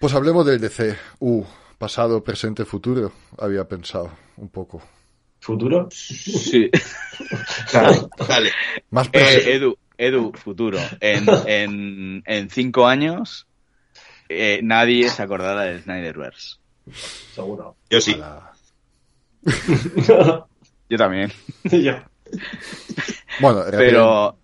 Pues hablemos del DC. Uh, pasado, presente, futuro. Había pensado un poco. ¿Futuro? Sí. Dale. Más Eh, presente. Edu, Edu, futuro. En, en, en cinco años eh, nadie se acordará del Snyderverse. Seguro. Yo sí. Yo también. Yo. Bueno. Pero,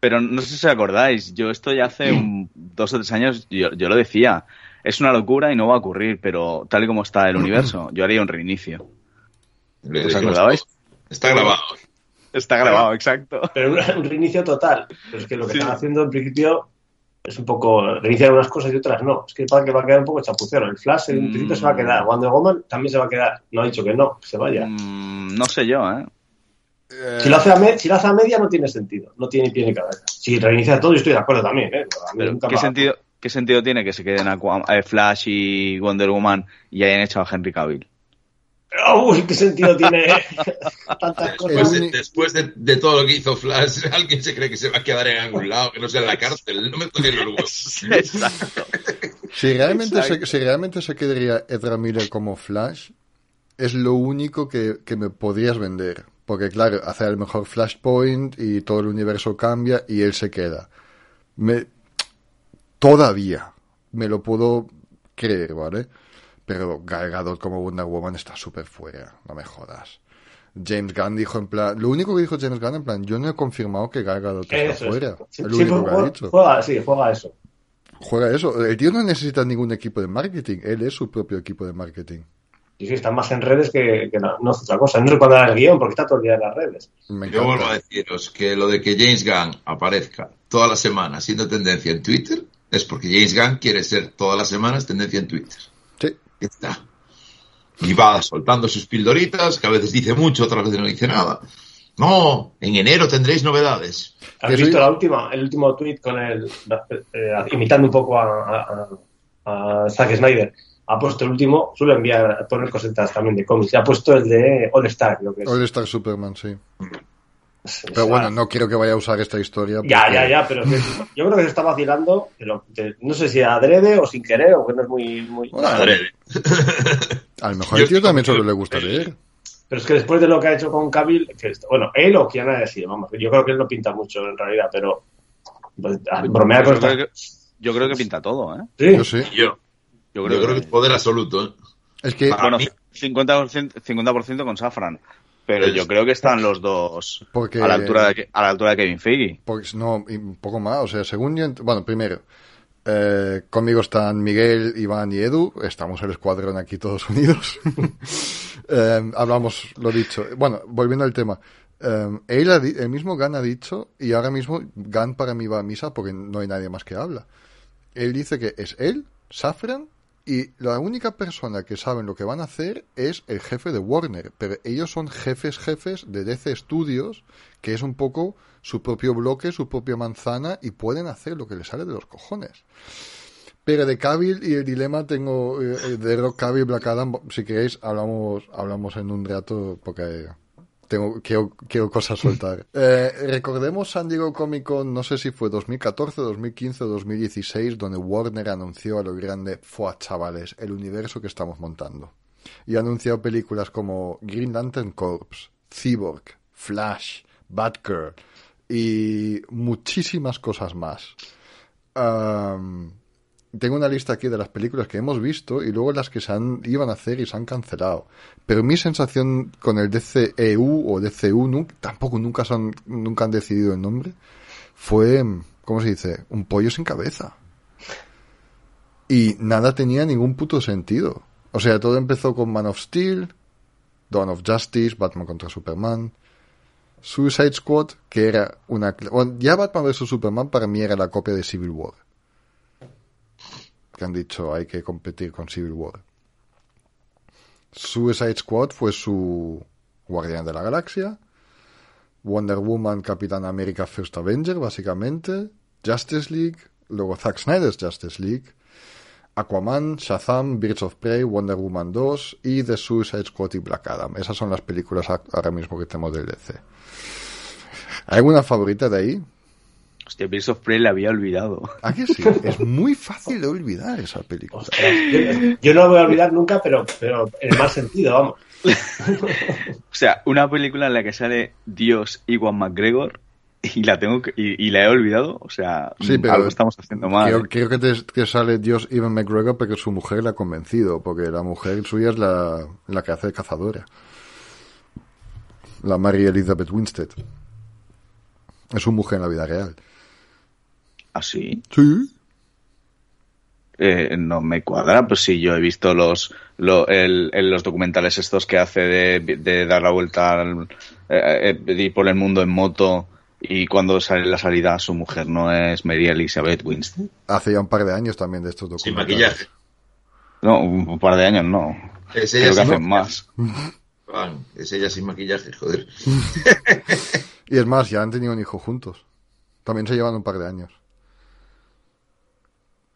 pero no sé si os acordáis, yo esto ya hace un- dos o tres años, yo, yo lo decía, es una locura y no va a ocurrir, pero tal y como está el universo, yo haría un reinicio. ¿Os acordabais? Está grabado. Está grabado, exacto. Pero un, reinicio total. Pero es que lo que Sí. están haciendo en principio es un poco reiniciar unas cosas y otras no. Es que para que va a quedar un poco chapucero. El Flash en Mm. principio se va a quedar. Wonder Woman también se va a quedar. No ha dicho que no, que se vaya. Mm, no sé yo, ¿eh? Si lo, hace a me- si lo hace a media no tiene sentido. No tiene pie ni cabeza. Si reinicia todo, yo estoy de acuerdo también. ¿eh? ¿qué, sentido, ¿Qué sentido tiene que se queden Aqua- eh, Flash y Wonder Woman y hayan hecho a Henry Cavill? Uy, ¿qué sentido tiene tantas Después, de, después de, de todo lo que hizo Flash, alguien se cree que se va a quedar en algún lado, que no sea en la cárcel. No me toques los huevos. Exacto. Si realmente, se, si realmente se quedaría Ezra Miller como Flash, es lo único que, que me podrías vender. Porque, claro, hace el mejor Flashpoint y todo el universo cambia y él se queda. Me, todavía me lo puedo creer, ¿vale? Pero Gal Gadot como Wonder Woman está súper fuera, no me jodas. James Gunn dijo en plan, lo único que dijo James Gunn en plan, yo no he confirmado que Gal Gadot está Eso es. fuera. Sí, Es sí, lo único que ha juega, dicho. juega- sí, juega eso. Juega eso. El tío no necesita ningún equipo de marketing. Él es su propio equipo de marketing. Y sí, están más en redes que, que no, no hace otra cosa. No era el guion, porque está todo el día en las redes. Me Yo vuelvo a deciros que lo de que James Gunn aparezca toda la semana siendo tendencia en Twitter es porque James Gunn quiere ser todas las semanas tendencia en Twitter. Sí. Ya está. Y va soltando sus pildoritas, que a veces dice mucho, otras veces no dice nada. No, en enero tendréis novedades. ¿Has visto la última, el último tweet con el eh, imitando un poco a, a, a- a Zack Snyder? Ha puesto el último, suele enviar poner cositas también de cómics. Y ha puesto el de All Star, lo que es. All Star Superman, sí. Pero bueno, no quiero que vaya a usar esta historia. Ya, porque- ya, ya, pero yo creo que se está vacilando, pero no sé si adrede o sin querer, o que no es muy... muy... Bueno, Adrede. A lo mejor Yo al tío también solo le gusta leer. Pero es que después de lo que ha hecho con que, bueno, él o quien haya sido, vamos, yo creo que él no pinta mucho en realidad, pero pues, bromear con Yo creo, que, yo creo que pinta todo, ¿eh? Sí, Yo sí. Yo, Yo yo creo, creo que es poder absoluto. ¿eh? Es que, Para Bueno, mí- 50%, 50 con Safran. Pero yo creo que están los dos Porque- a, la altura de, a la altura de Kevin Feige. porque no, y un poco más. O sea, según yo. Bueno, primero, eh, conmigo están Miguel, Iván y Edu. Estamos el escuadrón aquí todos unidos. Eh, hablamos, lo dicho. Bueno, volviendo al tema. Eh, él ha el mismo Gan ha dicho, y ahora mismo Gan para mí va a misa porque no hay nadie más que habla. Él dice que es él, Safran, y la única persona que saben lo que van a hacer es el jefe de Warner. Pero ellos son jefes, jefes de DC Studios, que es un poco su propio bloque, su propia manzana, y pueden hacer lo que les sale de los cojones. Pero de Cavill y el dilema tengo eh, eh, de Rock Cavill Black Adam, si queréis hablamos hablamos en un rato porque tengo quiero, quiero cosas soltar. Eh, recordemos San Diego Comic Con, no sé si fue 2014, 2015 o 2016, donde Warner anunció a lo grande, fue chavales, el universo que estamos montando. Y anunció películas como Green Lantern Corps, Cyborg, Flash, Batgirl y muchísimas cosas más. Tengo una lista aquí de las películas que hemos visto y luego las que se han, iban a hacer y se han cancelado. Pero mi sensación con el DCEU o DCU, tampoco nunca, son, nunca han decidido el nombre, fue, ¿cómo se dice? Un pollo sin cabeza. Y nada tenía ningún puto sentido. O sea, todo empezó con Man of Steel, Dawn of Justice, Batman contra Superman. Suicide Squad, que era una... bueno, ya Batman vs Superman para mí era la copia de Civil War. Han dicho hay que competir con Civil War. Suicide Squad fue su Guardián de la Galaxia. Wonder Woman, Capitán América, First Avenger, básicamente. Justice League, luego Zack Snyder's Justice League. Aquaman, Shazam, Birds of Prey, Wonder Woman 2 y The Suicide Squad y Black Adam. Esas son las películas ahora mismo que tenemos del DC. ¿Hay alguna favorita de ahí? Hostia, Birds of Prey la había olvidado. ¿A que sí? Es muy fácil de olvidar esa película. Ostras, yo, yo no lo voy a olvidar nunca, pero, pero en el mal sentido, vamos. O sea, una película en la que sale Dios Iwan McGregor y la tengo que- y, y la he olvidado. O sea, Sí, pero algo estamos haciendo mal. Creo, creo que, te- que sale Dios Ivan McGregor porque su mujer la ha convencido, porque la mujer suya es la, la que hace de cazadora. La Mary Elizabeth Winstead. Es su mujer en la vida real. ¿Ah, sí? Sí. Eh, no me cuadra, pues sí, yo he visto los lo- el- el- los documentales estos que hace de, de dar la vuelta al, eh, eh, de ir por el mundo en moto y cuando sale la salida su mujer no es Mary Elizabeth Winstead. Hace ya un par de años también de estos Sin documentales. maquillaje. No, un, par de años no. Es Creo ella que sin hacen maquillaje. más. Es ella sin maquillaje, joder. Y es más, ya han tenido un hijo juntos. También se llevan un par de años.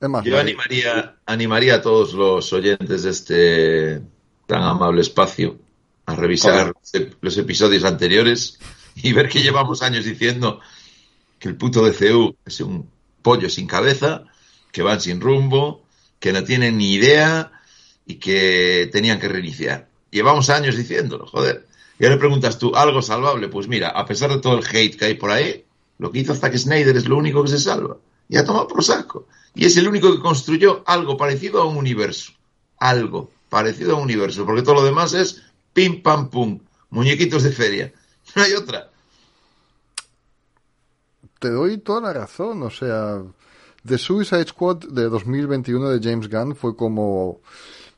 Es más, Yo animaría, animaría a todos los oyentes de este tan amable espacio a revisar los episodios anteriores y ver que llevamos años diciendo que el puto DCU es un pollo sin cabeza, que van sin rumbo, que no tienen ni idea y que tenían que reiniciar. Llevamos años diciéndolo, joder. Y ahora preguntas tú, ¿algo salvable? Pues mira, a pesar de todo el hate que hay por ahí, lo que hizo Zack Snyder es lo único que se salva. Y ha tomado por saco. Y es el único que construyó algo parecido a un universo. Algo parecido a un universo. Porque todo lo demás es pim pam pum. Muñequitos de feria. No hay otra. te doy toda la razón. O sea, The Suicide Squad de 2021 de James Gunn fue como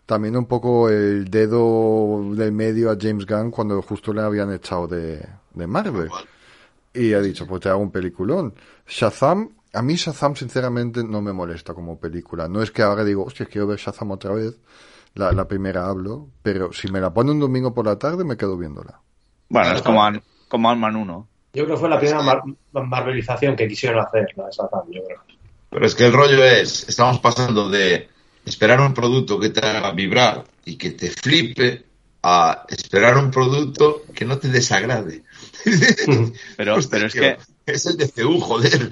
también un poco el dedo del medio a James Gunn cuando justo le habían echado de, de Marvel. Y ha dicho, pues te hago un peliculón. Shazam, a mí Shazam sinceramente no me molesta como película. No es que ahora digo, hostia, quiero ver Shazam otra vez. La, la primera hablo, pero si me la pone un domingo por la tarde me quedo viéndola. Bueno, es como, An- como Ant-Man 1. Yo creo que fue la primera mar- marvelización que quisieron hacer, la de Shazam, yo creo. Pero es que el rollo es, estamos pasando de esperar un producto que te haga vibrar y que te flipe a esperar un producto que no te desagrade. Pero, Hostia, pero es que Es el DCU, joder.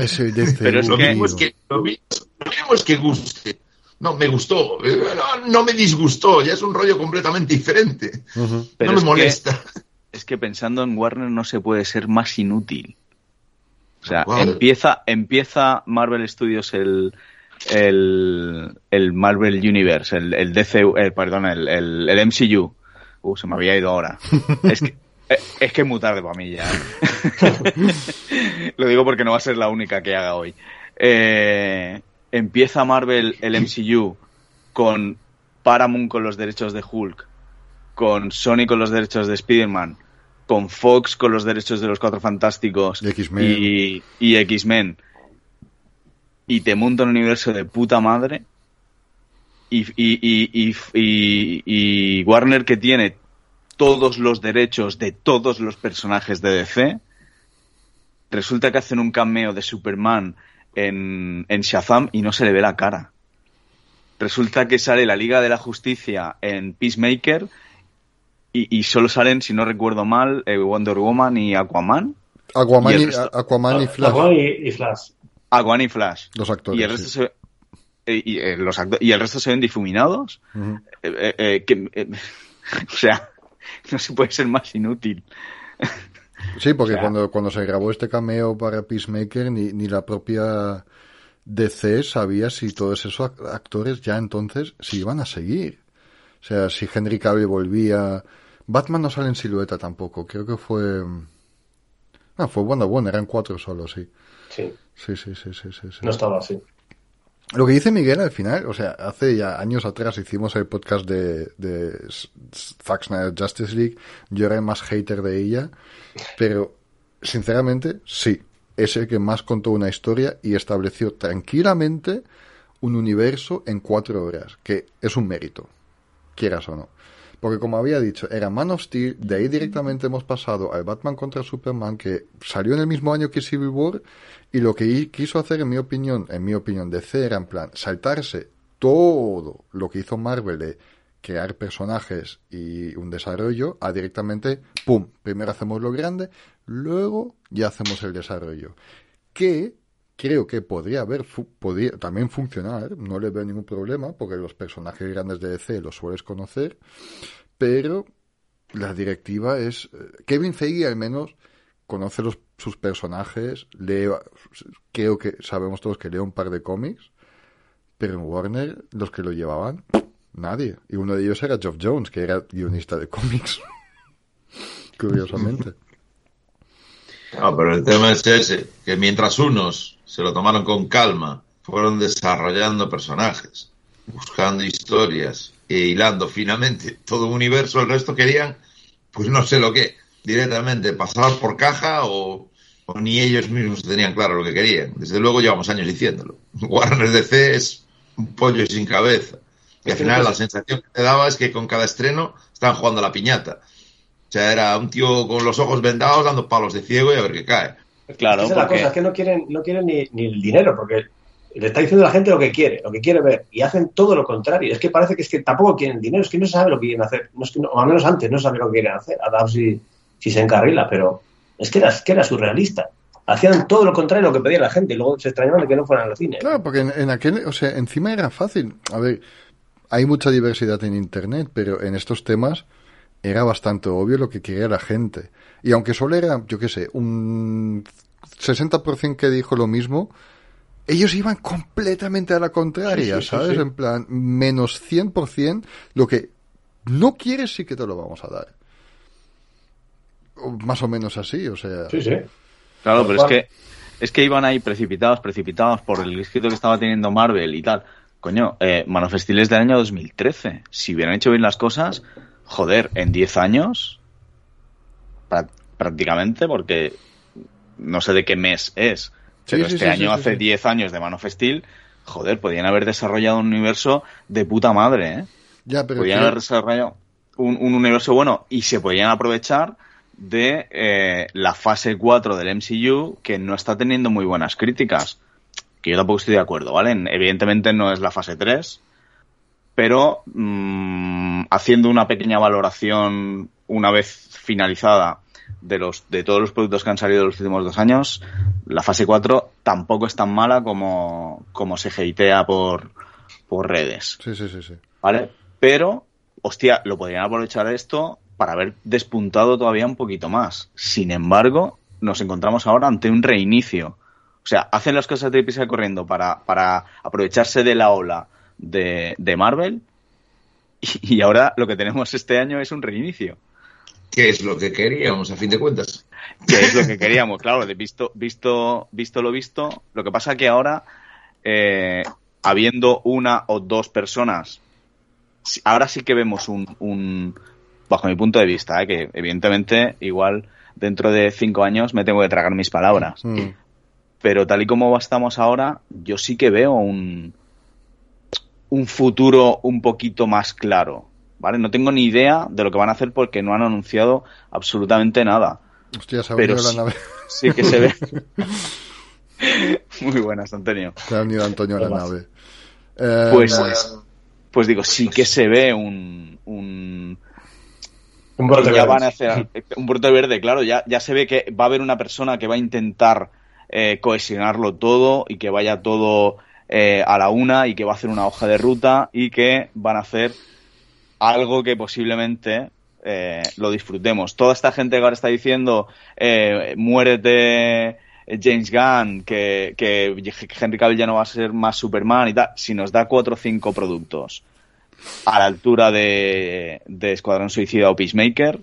Es el DCU, Pero es Lo que- mismo es que, lo mismo, lo mismo es que guste. No, me gustó. No, no me disgustó. Ya es un rollo completamente diferente. Pero no me que- molesta. es que pensando en Warner no se puede ser más inútil. O sea, empieza, empieza Marvel Studios el, el, el Marvel Universe, el, el DCU, eh, perdón, el, el, el MCU. Uh, se me había ido ahora. Es que, es que es muy tarde para mí ya. Lo digo porque no va a ser la única que haga hoy. Eh, empieza Marvel el MCU con Paramount con los derechos de Hulk, con Sony con los derechos de Spider-Man, con Fox con los derechos de los Cuatro Fantásticos Y X-Men. y, y X-Men. Y te monta un universo de puta madre. Y, y, y, y, y- y Warner que tiene todos los derechos de todos los personajes de DC. Resulta que hacen un cameo de Superman en, en Shazam y no se le ve la cara. Resulta que sale la Liga de la Justicia en Peacemaker y, y solo salen, si no recuerdo mal, eh, Wonder Woman y Aquaman. Aquaman, Y y, resto- Aquaman y Flash, Aquaman y, Flash. Aquaman y Flash. los actores. y el resto sí. se ve- eh, y, eh, los y el resto se ven difuminados. Eh, eh, eh, que- eh, o sea, no se puede ser más inútil. Sí, porque O sea- cuando, cuando se grabó este cameo para Peacemaker, ni, ni la propia DC sabía si todos esos ac- actores ya entonces se iban a seguir. O sea, si Henry Cavill volvía... Batman no sale en silueta tampoco, creo que fue... Ah, fue bueno, bueno, eran cuatro solo, sí. Sí, Sí, sí, sí, sí, sí. sí. no estaba así. Lo que dice Miguel al final, o sea, hace ya años atrás hicimos el podcast de, de Zack Snyder Justice League, yo era el más hater de ella, pero sinceramente sí, es el que más contó una historia y estableció tranquilamente un universo en cuatro horas, que es un mérito, quieras o no. Porque como había dicho, era Man of Steel, de ahí directamente hemos pasado al Batman contra Superman, que salió en el mismo año que Civil War, y lo que quiso hacer, en mi opinión, en mi opinión, de C era en plan, saltarse todo lo que hizo Marvel de crear personajes y un desarrollo, a directamente, ¡pum! Primero hacemos lo grande, luego ya hacemos el desarrollo. Que creo que podría haber, podría también funcionar, no le veo ningún problema, porque los personajes grandes de DC los sueles conocer, pero la directiva es, eh, Kevin Feige al menos conoce los, sus personajes, lee, creo que sabemos todos que lee un par de cómics, pero en Warner los que lo llevaban, nadie. Y uno de ellos era Geoff Jones, que era guionista de cómics. Curiosamente. No, pero el tema es ese, que mientras unos se lo tomaron con calma, fueron desarrollando personajes, buscando historias e hilando finamente todo un universo, el resto querían, pues no sé lo que, directamente pasar por caja o, ni ellos mismos tenían claro lo que querían. Desde luego llevamos años diciéndolo. Warner DC es un pollo sin cabeza. Y al final la sensación que te daba es que con cada estreno estaban jugando a la piñata. O sea, era un tío con los ojos vendados dando palos de ciego y a ver qué cae. Claro, Esa es la cosa, es que no quieren, no quieren ni, ni, el dinero, porque le está diciendo a la gente lo que quiere, lo que quiere ver, y hacen todo lo contrario. Es que parece que es que tampoco quieren dinero, es que no sabe lo que quieren hacer, no es que o al menos antes no sabe lo que quieren hacer, a ver si, si se encarrila, pero es que era, que era surrealista. Hacían todo lo contrario a lo que pedía la gente y luego se extrañaban de que no fueran al cine. Claro, porque en, en aquel, o sea, encima era fácil. A ver, hay mucha diversidad en Internet, pero en estos temas era bastante obvio lo que quería la gente. Y aunque solo era, yo qué sé, un 60% que dijo lo mismo, ellos iban completamente a la contraria, ¿sabes? En plan, menos 100%, lo que no quieres sí que te lo vamos a dar. Más o menos así, o sea. Sí, sí. Claro, pero es que, es que iban ahí precipitados, precipitados por el escrito que estaba teniendo Marvel y tal. Coño, eh, del año 2013. Si hubieran hecho bien las cosas, joder, en 10 años, prácticamente, porque no sé de qué mes es, pero este año hace 10 años de Man of Steel, joder, podían haber desarrollado un universo de puta madre, ¿eh? Ya, pero podían haber desarrollado un, universo bueno y se podían aprovechar de eh, la fase 4 del MCU que no está teniendo muy buenas críticas que yo tampoco estoy de acuerdo, ¿vale? Evidentemente no es la fase 3, pero mmm, haciendo una pequeña valoración una vez finalizada de los de todos los productos que han salido en los últimos dos años, la fase 4 tampoco es tan mala como, como se hatea por, por redes. Sí, sí, sí, sí. ¿Vale? Pero, hostia, lo podrían aprovechar esto para haber despuntado todavía un poquito más. Sin embargo, nos encontramos ahora ante un reinicio o sea, hacen las cosas de prisa corriendo para, para aprovecharse de la ola de, Marvel y, ahora lo que tenemos este año es un reinicio. ¿Qué es lo que queríamos, a fin de cuentas? ¿Qué es lo que queríamos? Claro, de visto, visto, visto lo visto, lo que pasa que ahora, eh, habiendo una o dos personas, ahora sí que vemos un, un bajo mi punto de vista, eh, que evidentemente igual dentro de cinco años me tengo que tragar mis palabras. Mm pero tal y como estamos ahora, yo sí que veo un, un futuro un poquito más claro. ¿Vale? No tengo ni idea de lo que van a hacer porque no han anunciado absolutamente nada. Hostia, se ha pero la nave. Sí que se ve. Muy buenas, Antonio. Se ha unido Antonio a la nave. Eh, pues, pues digo, sí que se ve un, un un brote ya van a hacer un brote verde, claro, ya, ya se ve que va a haber una persona que va a intentar eh, cohesionarlo todo y que vaya todo eh, a la una y que va a hacer una hoja de ruta y que van a hacer algo que posiblemente eh, lo disfrutemos. Toda esta gente que ahora está diciendo eh, muérete James Gunn, que, que Henry Cavill ya no va a ser más Superman y tal, si nos da cuatro o cinco productos a la altura de, de Escuadrón Suicida o Peacemaker,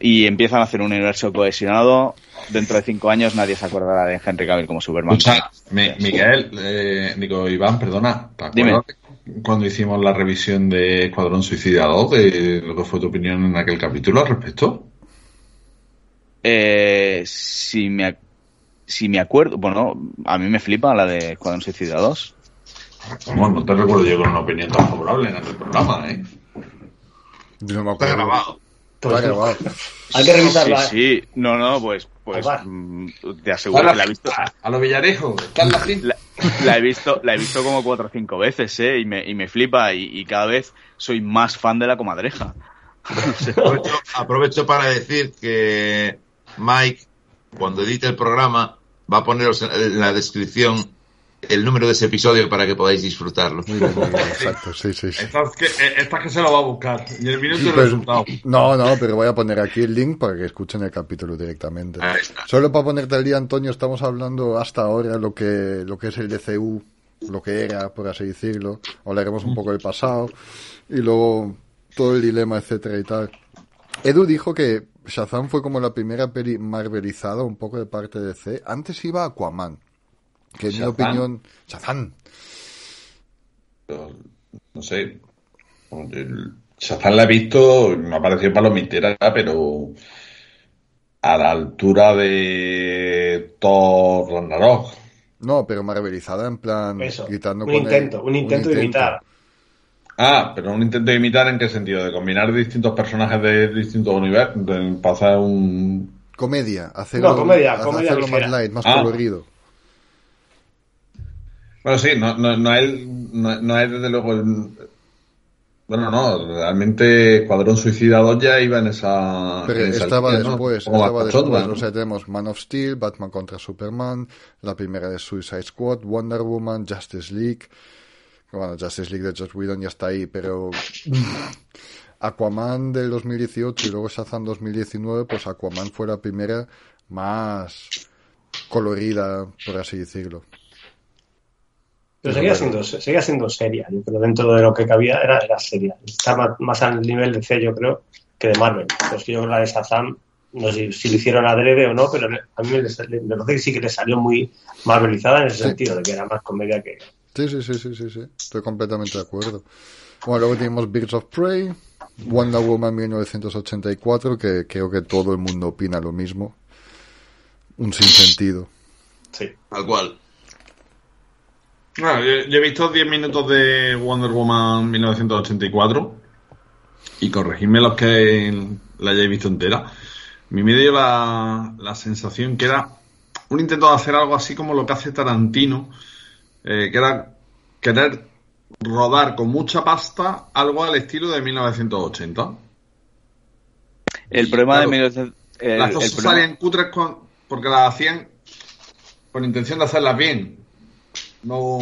y empiezan a hacer un universo cohesionado, dentro de cinco años nadie se acordará de Henry Cavill como Superman. O sea, Mi- Miguel, eh, digo, Iván, perdona, ¿te Dime. acuerdas cuando hicimos la revisión de Escuadrón Suicida 2, de lo que fue tu opinión en aquel capítulo al respecto? Eh, si me si me acuerdo, bueno, a mí me flipa la de Escuadrón Suicida 2. Vamos, no te recuerdo yo con una opinión tan favorable en aquel programa, ¿eh? Yo no me Está acuerdo. grabado. Pues, grabado. hay que revisarla. Sí, sí, no, no, pues, pues mm, te aseguro que la he visto, a, a lo Villarejo, la la, la he visto, la he visto como cuatro o cinco veces, eh, y me, y me flipa y, y cada vez soy más fan de la comadreja. Aprovecho, aprovecho para decir que Mike, cuando edite el programa, va a poneros en la descripción el número de ese episodio para que podáis disfrutarlo. Muy bien, muy bien, exacto, sí, sí, sí. Esta es que, eh, que se lo va a buscar. Y el minuto y el Pero- resultado. no, no, pero voy a poner aquí el link para que escuchen el capítulo directamente. Ahí está. Solo para ponerte al día, Antonio, estamos hablando hasta ahora lo que, lo que es el DCU, lo que era, por así decirlo. Hablaremos un poco del pasado y luego todo el dilema, etcétera y tal. Edu dijo que Shazam fue como la primera peli marvelizada un poco de parte de DC. Antes iba Aquaman, que en mi opinión... Shazam. No sé. Shazam la he visto, me ha parecido palomitera, pero a la altura de Thor Ragnarok. No, pero marvelizada en plan... Eso, quitando un con intento, un intento de imitar. Ah, pero un intento de imitar en qué sentido? De combinar distintos personajes de distintos universos, de pasar un... Comedia, hacerlo, No, comedia, hacerlo comedia más ligera. light, más Ah. colorido. Bueno, sí, no, no, no es, no, no es desde luego el... Bueno, no, realmente Escuadrón Suicida 2 ya iba en esa... Pero en esa estaba línea, después, estaba después. ¿no? O sea, tenemos Man of Steel, Batman contra Superman, la primera de Suicide Squad, Wonder Woman, Justice League. Bueno, Justice League de Josh Whedon ya está ahí, pero Aquaman del 2018 y luego Shazam 2019, pues Aquaman fue la primera más colorida, por así decirlo. Pero seguía siendo, seguía siendo seria, yo creo, dentro de lo que cabía era, era seria. Está más, más al nivel de C, yo creo, que de Marvel. Pues que yo creo que la de Shazam, no sé si, lo hicieron adrede o no, pero a mí me, me me parece que sí que le salió muy marvelizada en ese Sí. sentido, de que era más comedia que... Sí, sí, sí, sí, sí, sí. Estoy completamente de acuerdo. Bueno, luego tenemos Birds of Prey, Wonder Woman 1984, que creo que todo el mundo opina lo mismo. Un sinsentido. Sí. Tal cual. Bueno, yo, yo he visto 10 minutos de Wonder Woman 1984 y corregidme los que la hayáis visto entera. A mí me dio la, la sensación que era un intento de hacer algo así como lo que hace Tarantino, eh, que era querer rodar con mucha pasta algo al estilo de 1980. El problema Claro. de 1900 el- las el cosas salían cutres con- porque las hacían con intención de hacerlas bien. No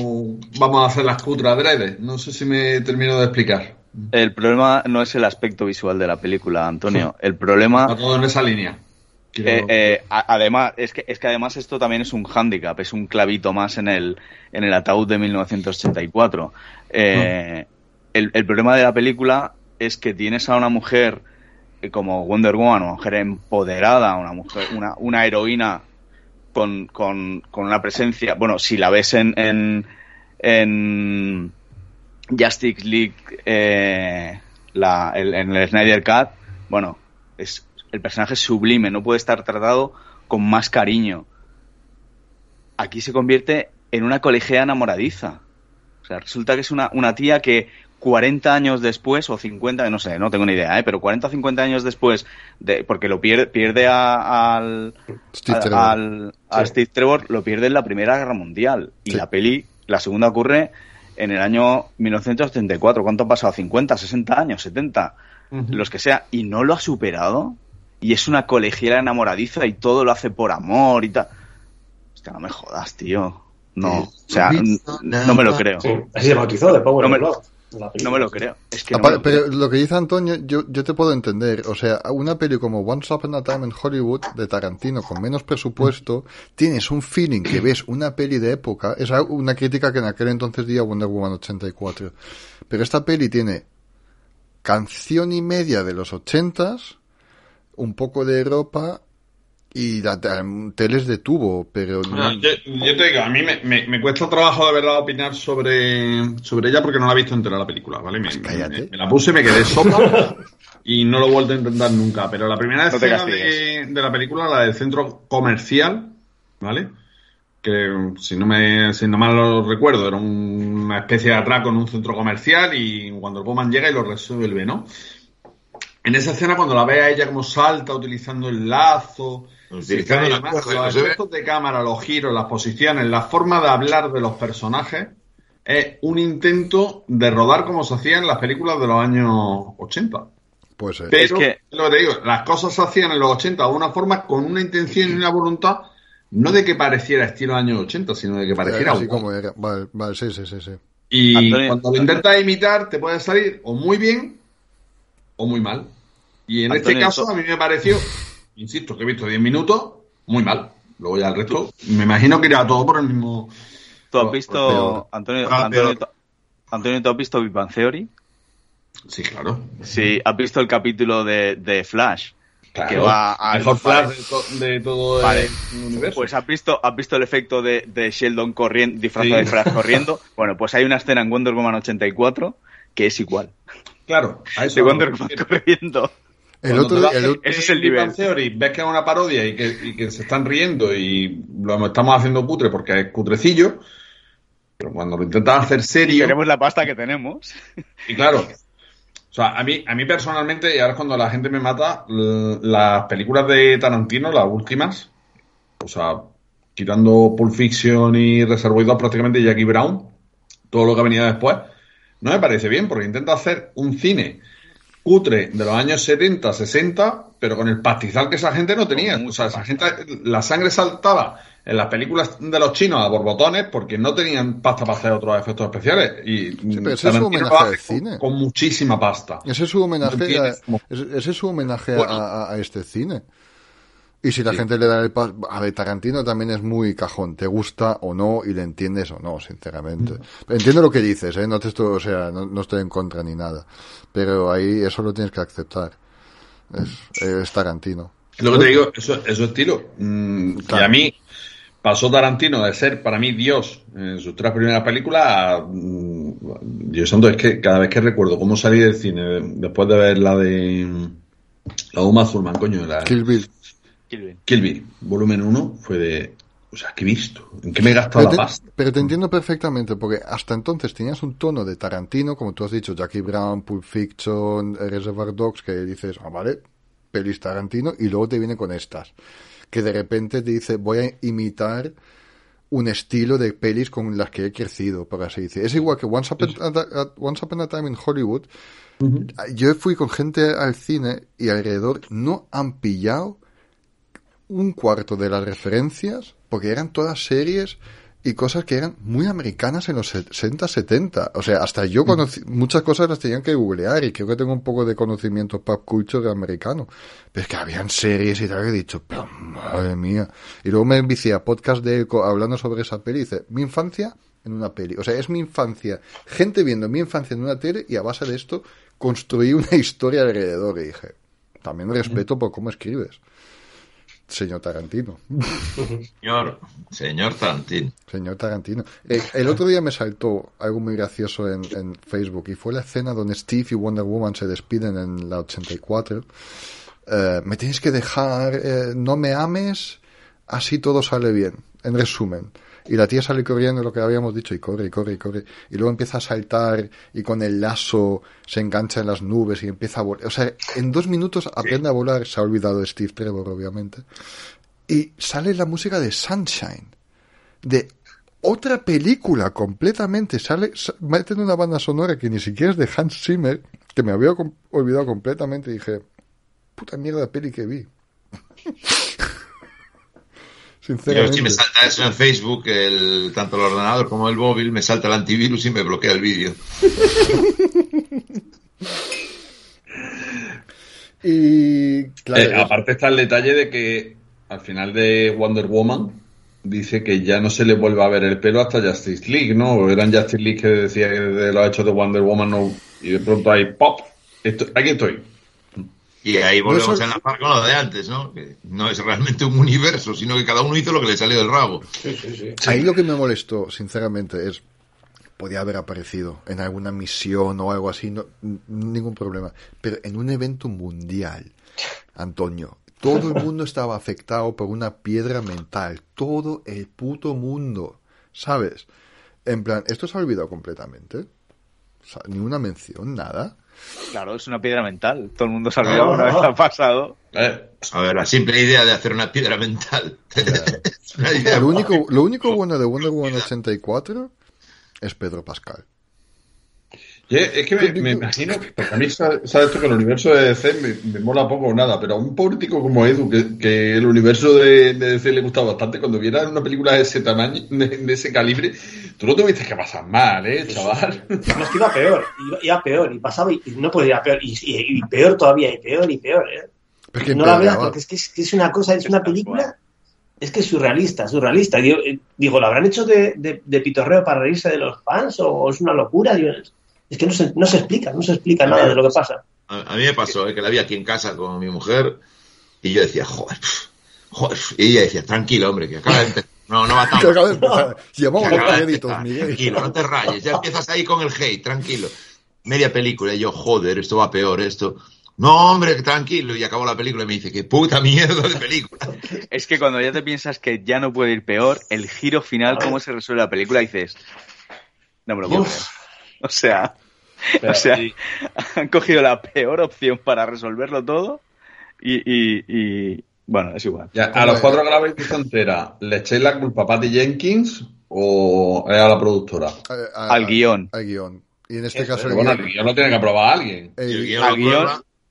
vamos a hacer las cutres adrede. No sé si me termino de explicar. El problema no es el aspecto visual de la película, Antonio. El problema, Va todo en esa línea. Eh, eh, además, es que, es que además esto también es un hándicap, es un clavito más en el, en el ataúd de 1984. Eh, el, el problema de la película es que tienes a una mujer como Wonder Woman, una mujer empoderada, una mujer, una, una heroína con, con, con una presencia. Bueno, si la ves en, en, en Justice League, eh, la, en el Snyder Cut, bueno, es, el personaje es sublime, no puede estar tratado con más cariño. Aquí se convierte en una colegiala enamoradiza. O sea, resulta que es una, una tía que 40 años después, o 50, no sé, no tengo ni idea, ¿eh? pero 40 o 50 años después, de, porque lo pierde, pierde a- al, Steve a- Trevor. al- a Sí. Steve Trevor, lo pierde en la Primera Guerra Mundial. Y Sí. la peli, la segunda ocurre en el año 1934. ¿Cuánto ha pasado? ¿50, 60 años, 70? Los que sea. Y no lo ha superado. Y es una colegiala enamoradiza y todo lo hace por amor y tal. Hostia, no me jodas, tío. No, o sea, no me lo creo. Sí, así se bautizó de Power No me- of Love, la No me lo creo. Es que no Aparte, me lo creo. pero lo que dice Antonio, yo, yo te puedo entender. O sea, una peli como Once Upon a Time in Hollywood de Tarantino con menos presupuesto, tienes un feeling que ves una peli de época. Es una crítica que en aquel entonces di a Wonder Woman 84. Pero esta peli tiene canción y media de los ochentas, un poco de ropa y la, teles de tubo, pero no... yo, te digo, a mí me, me, cuesta trabajo de verdad opinar sobre, sobre ella porque no la he visto entera la película, ¿vale? Me, pues me la puse, me quedé sopa y no lo he vuelto a intentar nunca, pero la primera escena de, de, la película, la del centro comercial, ¿vale? Que si no me si no mal lo recuerdo, era una especie de atraco en un centro comercial y cuando el Woman llega y lo resuelve, ¿no? En esa escena cuando la ve a ella como salta utilizando el lazo, Utilizando los efectos de cámara, los giros, las posiciones, la forma de hablar de los personajes es un intento de rodar como se hacía en las películas de los años 80. Pues ser. Pero, lo que te digo, las cosas se hacían en los 80 de una forma con una intención y una voluntad, no de que pareciera estilo años 80, sino de que pareciera así como era. Vale, vale, sí, sí, sí, sí. Y cuando lo intentas imitar, te puede salir o muy bien o muy mal. Y en este caso, a mí me pareció insisto, que he visto 10 minutos, muy mal. Luego ya el resto, me imagino que irá todo por el mismo. ¿Tú has visto, Antonio, Antonio, ¿tú has visto Big Bang Theory? Sí, claro. Sí, ¿has visto el capítulo de, de Flash? Claro, que va al mejor Flash de, todo el universo. Pues has visto, has visto el efecto de, de Sheldon corriendo, disfrazado de Flash corriendo. Bueno, pues hay una escena en Wonder Woman 84 que es igual. Claro, a eso de Wonder Woman corriendo. El otro, ese es el nivel. Theory, ves que es una parodia y que, se están riendo y lo estamos haciendo cutre porque es cutrecillo, pero cuando lo intentas hacer serio... Tenemos la pasta que tenemos. Y claro, o sea, a mí, a mí personalmente, y ahora es cuando la gente me mata, las películas de Tarantino, las últimas, o sea, quitando Pulp Fiction y Reservoir Dogs prácticamente Jackie Brown, todo lo que ha venido después, no me parece bien porque intenta hacer un cine cutre de los años 70, 60, pero con el pastizal que esa gente no tenía. O sea, esa gente, la sangre saltaba en las películas de los chinos a borbotones porque no tenían pasta para hacer otros efectos especiales. Y sí, pero ese es su homenaje al cine. Con, muchísima pasta. Ese es su homenaje, a, ese es su homenaje a, este cine. Y si la gente le da el paso... A ver, Tarantino también es muy cajón. Te gusta o no y le entiendes o no, sinceramente. Mm. Entiendo lo que dices, ¿eh? No te estoy, o sea, no, estoy en contra ni nada. Pero ahí eso lo tienes que aceptar. Es, Tarantino. Lo que te digo, eso, eso es estilo. Mm, y a mí pasó Tarantino de ser para mí Dios en sus tres primeras películas a... Mm, Dios santo, es que cada vez que recuerdo cómo salí del cine después de ver la de... La Uma Thurman, coño. La, Kill Bill. Kill Bill. volumen 1, fue de. O sea, ¿qué he visto? ¿En qué me he gastado la pasta? Pero te entiendo perfectamente, porque hasta entonces tenías un tono de Tarantino, como tú has dicho, Jackie Brown, Pulp Fiction, Reservoir Dogs, que dices, ah, vale, pelis Tarantino, y luego te viene con estas. Que de repente te dice, voy a imitar un estilo de pelis con las que he crecido, por así decir. Es igual que Once Upon a, Once Upon a Time in Hollywood. Yo fui con gente al cine y alrededor no han pillado un cuarto de las referencias, porque eran todas series y cosas que eran muy americanas en los 60, 70. O sea, hasta yo conocí, muchas cosas las tenían que googlear y creo que tengo un poco de conocimiento pop culture americano. Pero es que habían series y tal que he dicho, pero madre mía. Y luego me envicié a podcast de hablando sobre esa peli y dice, mi infancia en una peli. O sea, es mi infancia. Gente viendo mi infancia en una tele y a base de esto construí una historia alrededor. Y dije, también respeto por cómo escribes. Señor Tarantino. Señor, señor Tarantino. Señor Tarantino. Eh, el otro día me saltó algo muy gracioso en, Facebook y fue la escena donde Steve y Wonder Woman se despiden en la 84. Eh, me tienes que dejar, eh, no me ames, así todo sale bien. En resumen. Y la tía sale corriendo, lo que habíamos dicho, y corre, y corre, y corre. Y luego empieza a saltar y con el lazo se engancha en las nubes y empieza a volar. O sea, en dos minutos aprende a volar. Se ha olvidado de Steve Trevor, obviamente. Y sale la música de Sunshine. De otra película completamente. Sale, meten una banda sonora que ni siquiera es de Hans Zimmer, que me había olvidado completamente. Y dije, puta mierda de peli que vi. Yo si me salta eso en Facebook, el, tanto el ordenador como el móvil, me salta el antivirus y me bloquea el vídeo. y claro, eh, aparte está el detalle de que al final de Wonder Woman dice que ya no se le vuelve a ver el pelo hasta Justice League, ¿no? Eran Justice League que decía que de los hechos de Wonder Woman no, y de pronto hay pop. aquí estoy. Y ahí volvemos No es- a enlazar con lo de antes, ¿no? Que no es realmente un universo, sino que cada uno hizo lo que le salió del rabo. Sí, sí, sí. Ahí lo que me molestó, sinceramente, es. Podía haber aparecido en alguna misión o algo así, no, ningún problema. Pero en un evento mundial, Antonio, todo el mundo estaba afectado por una piedra mental. Todo el puto mundo. ¿Sabes? En plan, esto se ha olvidado completamente. O sea, ni una mención, nada. Claro, es una piedra mental. Todo el mundo se ha olvidado una vez ha pasado. Eh, A ver, la simple idea de hacer una piedra mental. es una idea Lo único, lo único bueno de Wonder Woman 84 es Pedro Pascal. Yo- es que me, me imagino, porque a mí sa- sabes tú que el universo de DC me, me mola poco o nada, pero a un político como Edu, que, que el universo de, de DC le gusta bastante, cuando viera una película de ese tamaño, de, de ese calibre, tú no tuviste que pasar mal, ¿eh, chaval? No, es que iba peor, iba, iba peor, y pasaba y, y no podía ir a peor, y, y- y peor todavía, y peor, y peor, ¿eh? Pero es que no la veas porque es que es, que es una cosa, es una película, es que es surrealista, surrealista. Digo, eh, digo, ¿lo habrán hecho de, de, de pitorreo para reírse de los fans o es una locura? Digo, es que no se, no se explica, no se explica nada de lo que pasa. A, a mí me pasó, ¿eh? que la vi aquí en casa con mi mujer y yo decía, joder, joder. Y ella decía, tranquilo, hombre, que acaba de empezar. No, no va tan Que acaba de empezar. Llevamos los créditos, Miguel. Tranquilo, no te rayes, ya empiezas ahí con el hate, tranquilo. Media película y yo, joder, esto va peor, esto. No, hombre, tranquilo. Y acabó la película y me dice, qué puta mierda de película. Es que cuando ya te piensas que ya no puede ir peor, el giro final, cómo se resuelve la película, dices, no me lo puedo creer. O sea, Pero, o sea, y- han cogido la peor opción para resolverlo todo y, y, y- bueno, es igual. ya, a los cuatro que visto entera, ¿le echáis la culpa a Patty Jenkins o a la productora? A- a- Al guion. Al guion. Y en este Eso, caso el bueno, el guión- guion lo tiene que aprobar alguien. el- guion Al guion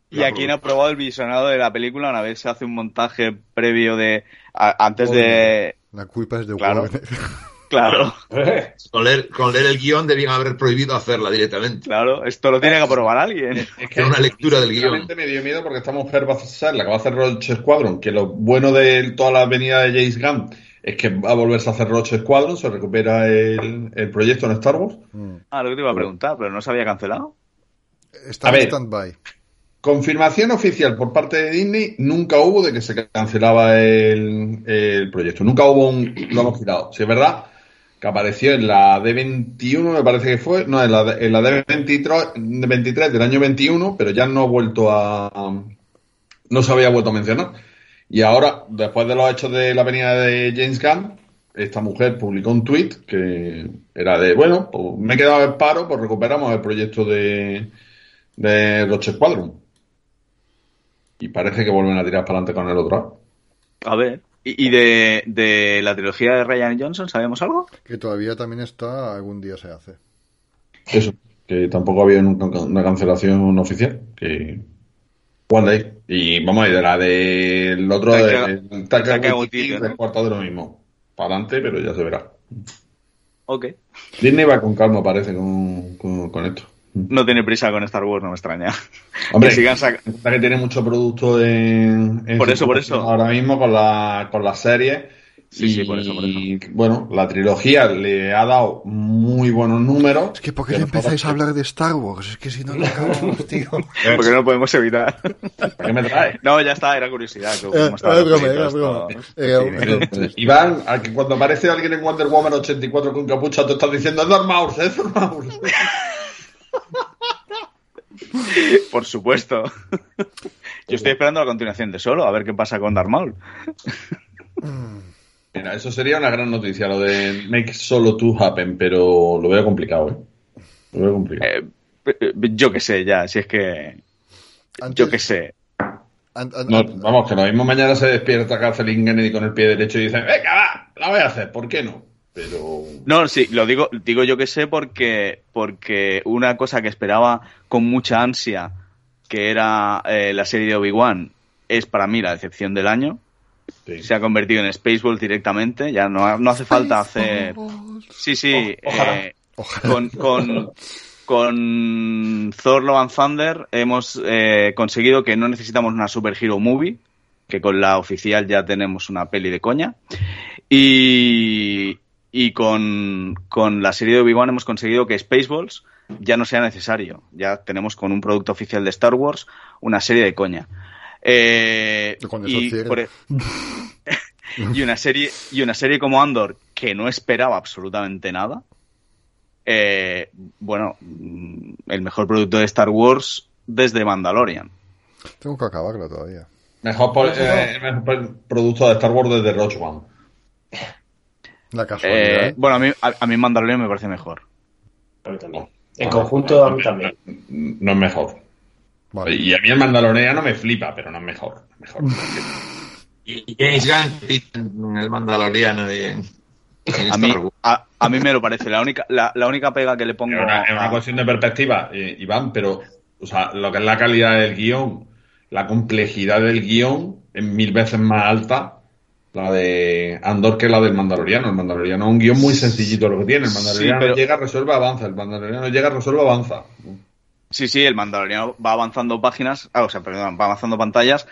y a quien ha probado el visionado de la película una vez se hace un montaje previo de a- antes de La culpa es de Claro. Claro Con leer, con leer el guion debían haber prohibido hacerla directamente. claro esto lo tiene que aprobar alguien Es Era una lectura del guion. Realmente me dio miedo porque esta mujer va a ser la que va a hacer Roche Squadron, que lo bueno de toda la avenida de James Gunn es que va a volverse a hacer Roche Squadron, se recupera el, el proyecto en Star Wars. ah lo que te iba a preguntar pero no se había cancelado Está en stand-by. Confirmación oficial por parte de Disney nunca hubo de que se cancelaba el, el proyecto. Nunca hubo un... Lo hemos quitado. Si es verdad que apareció en la D21, me parece que fue, no, en la, en la D23, 23 del año 21, pero ya no ha vuelto a... No se había vuelto a mencionar. Y ahora, después de los hechos de la avenida de James Gunn, esta mujer publicó un tweet que era de, bueno, pues me he quedado en paro, pues recuperamos el proyecto de, de Roche Squadron. Y parece que vuelven a tirar para adelante con el otro. a ver y, y de, de la trilogía de Ryan Johnson sabemos algo Que todavía también está, algún día se hace. Eso, que tampoco había nunca una cancelación oficial. Que. One Day. Y vamos a ir de la del otro, Taika Taika Waititi, Waititi, ¿no? cuarto de lo mismo. Para adelante, pero ya se verá. ok Disney va con calma, parece, con, con, con esto. No tiene prisa con Star Wars no me extraña Hombre, que sigan que tiene mucho producto en, en Por eso, por eso. ahora mismo con la con las series Sí, y sí, por eso, por eso. bueno la trilogía le ha dado muy buenos números Es que ¿por qué le empezáis a hablar de Star Wars? Es que si no, no acabamos, tío. porque no lo podemos evitar ¿para qué me traes? no ya está era curiosidad. Iván, a que cuando aparece alguien en Wonder Woman 84 con capucha, te estás diciendo es Dormouse, es Dormouse. Por supuesto. Yo estoy esperando la continuación de Solo, a ver qué pasa con Darth Maul. Mira, eso sería una gran noticia, lo de Make Solo 2 Happen, pero lo veo complicado, ¿eh? Lo veo complicado. Eh, eh, yo qué sé, ya, si es que. Antes- Yo qué sé. No, vamos, que lo mismo mañana se despierta Kathleen Kennedy con el pie derecho y dice, venga, va, la voy a hacer, ¿por qué no? Pero... No, sí, lo digo, digo yo que sé porque, porque una cosa que esperaba con mucha ansia, que era eh, la serie de Obi-Wan, es para mí la decepción del año. sí. Se ha convertido en Spaceballs directamente, ya no, no hace falta hacer. Sí, sí, O- ojalá. eh, Ojalá. con, con, con Thor Love and Thunder hemos eh, conseguido que no necesitamos una Super Hero Movie, que con la oficial ya tenemos una peli de coña. Y, y con, con la serie de Obi-Wan hemos conseguido que Spaceballs ya no sea necesario. Ya tenemos con un producto oficial de Star Wars una serie de coña. Eh, y, e- y, una serie y una serie como Andor que no esperaba absolutamente nada. Eh, bueno, mm, el mejor producto de Star Wars desde Mandalorian. Tengo que acabarlo todavía. Mejor, eh, mejor producto de Star Wars desde Rogue One. La casualidad. Eh, bueno, a mí, a, mí Mandalorian me parece mejor. A mí también. En conjunto, a mí también. No es mejor. Y a mí el Mandalorian no me flipa, pero no es mejor. mejor. y James Gunn en el Mandaloriano y a mí, a, mí me lo parece. La única, la, única pega que le pongo. Es una, cuestión de perspectiva, eh, Iván, pero o sea, lo que es la calidad del guion, la complejidad del guion es mil veces más alta la de Andor que la del Mandaloriano. El Mandaloriano es un guion muy sencillito lo que tiene. El Mandaloriano llega, resuelve, avanza. El Mandaloriano llega, resuelve, avanza. Sí, sí, el Mandaloriano va avanzando páginas, ah, o sea, perdón, va avanzando pantallas,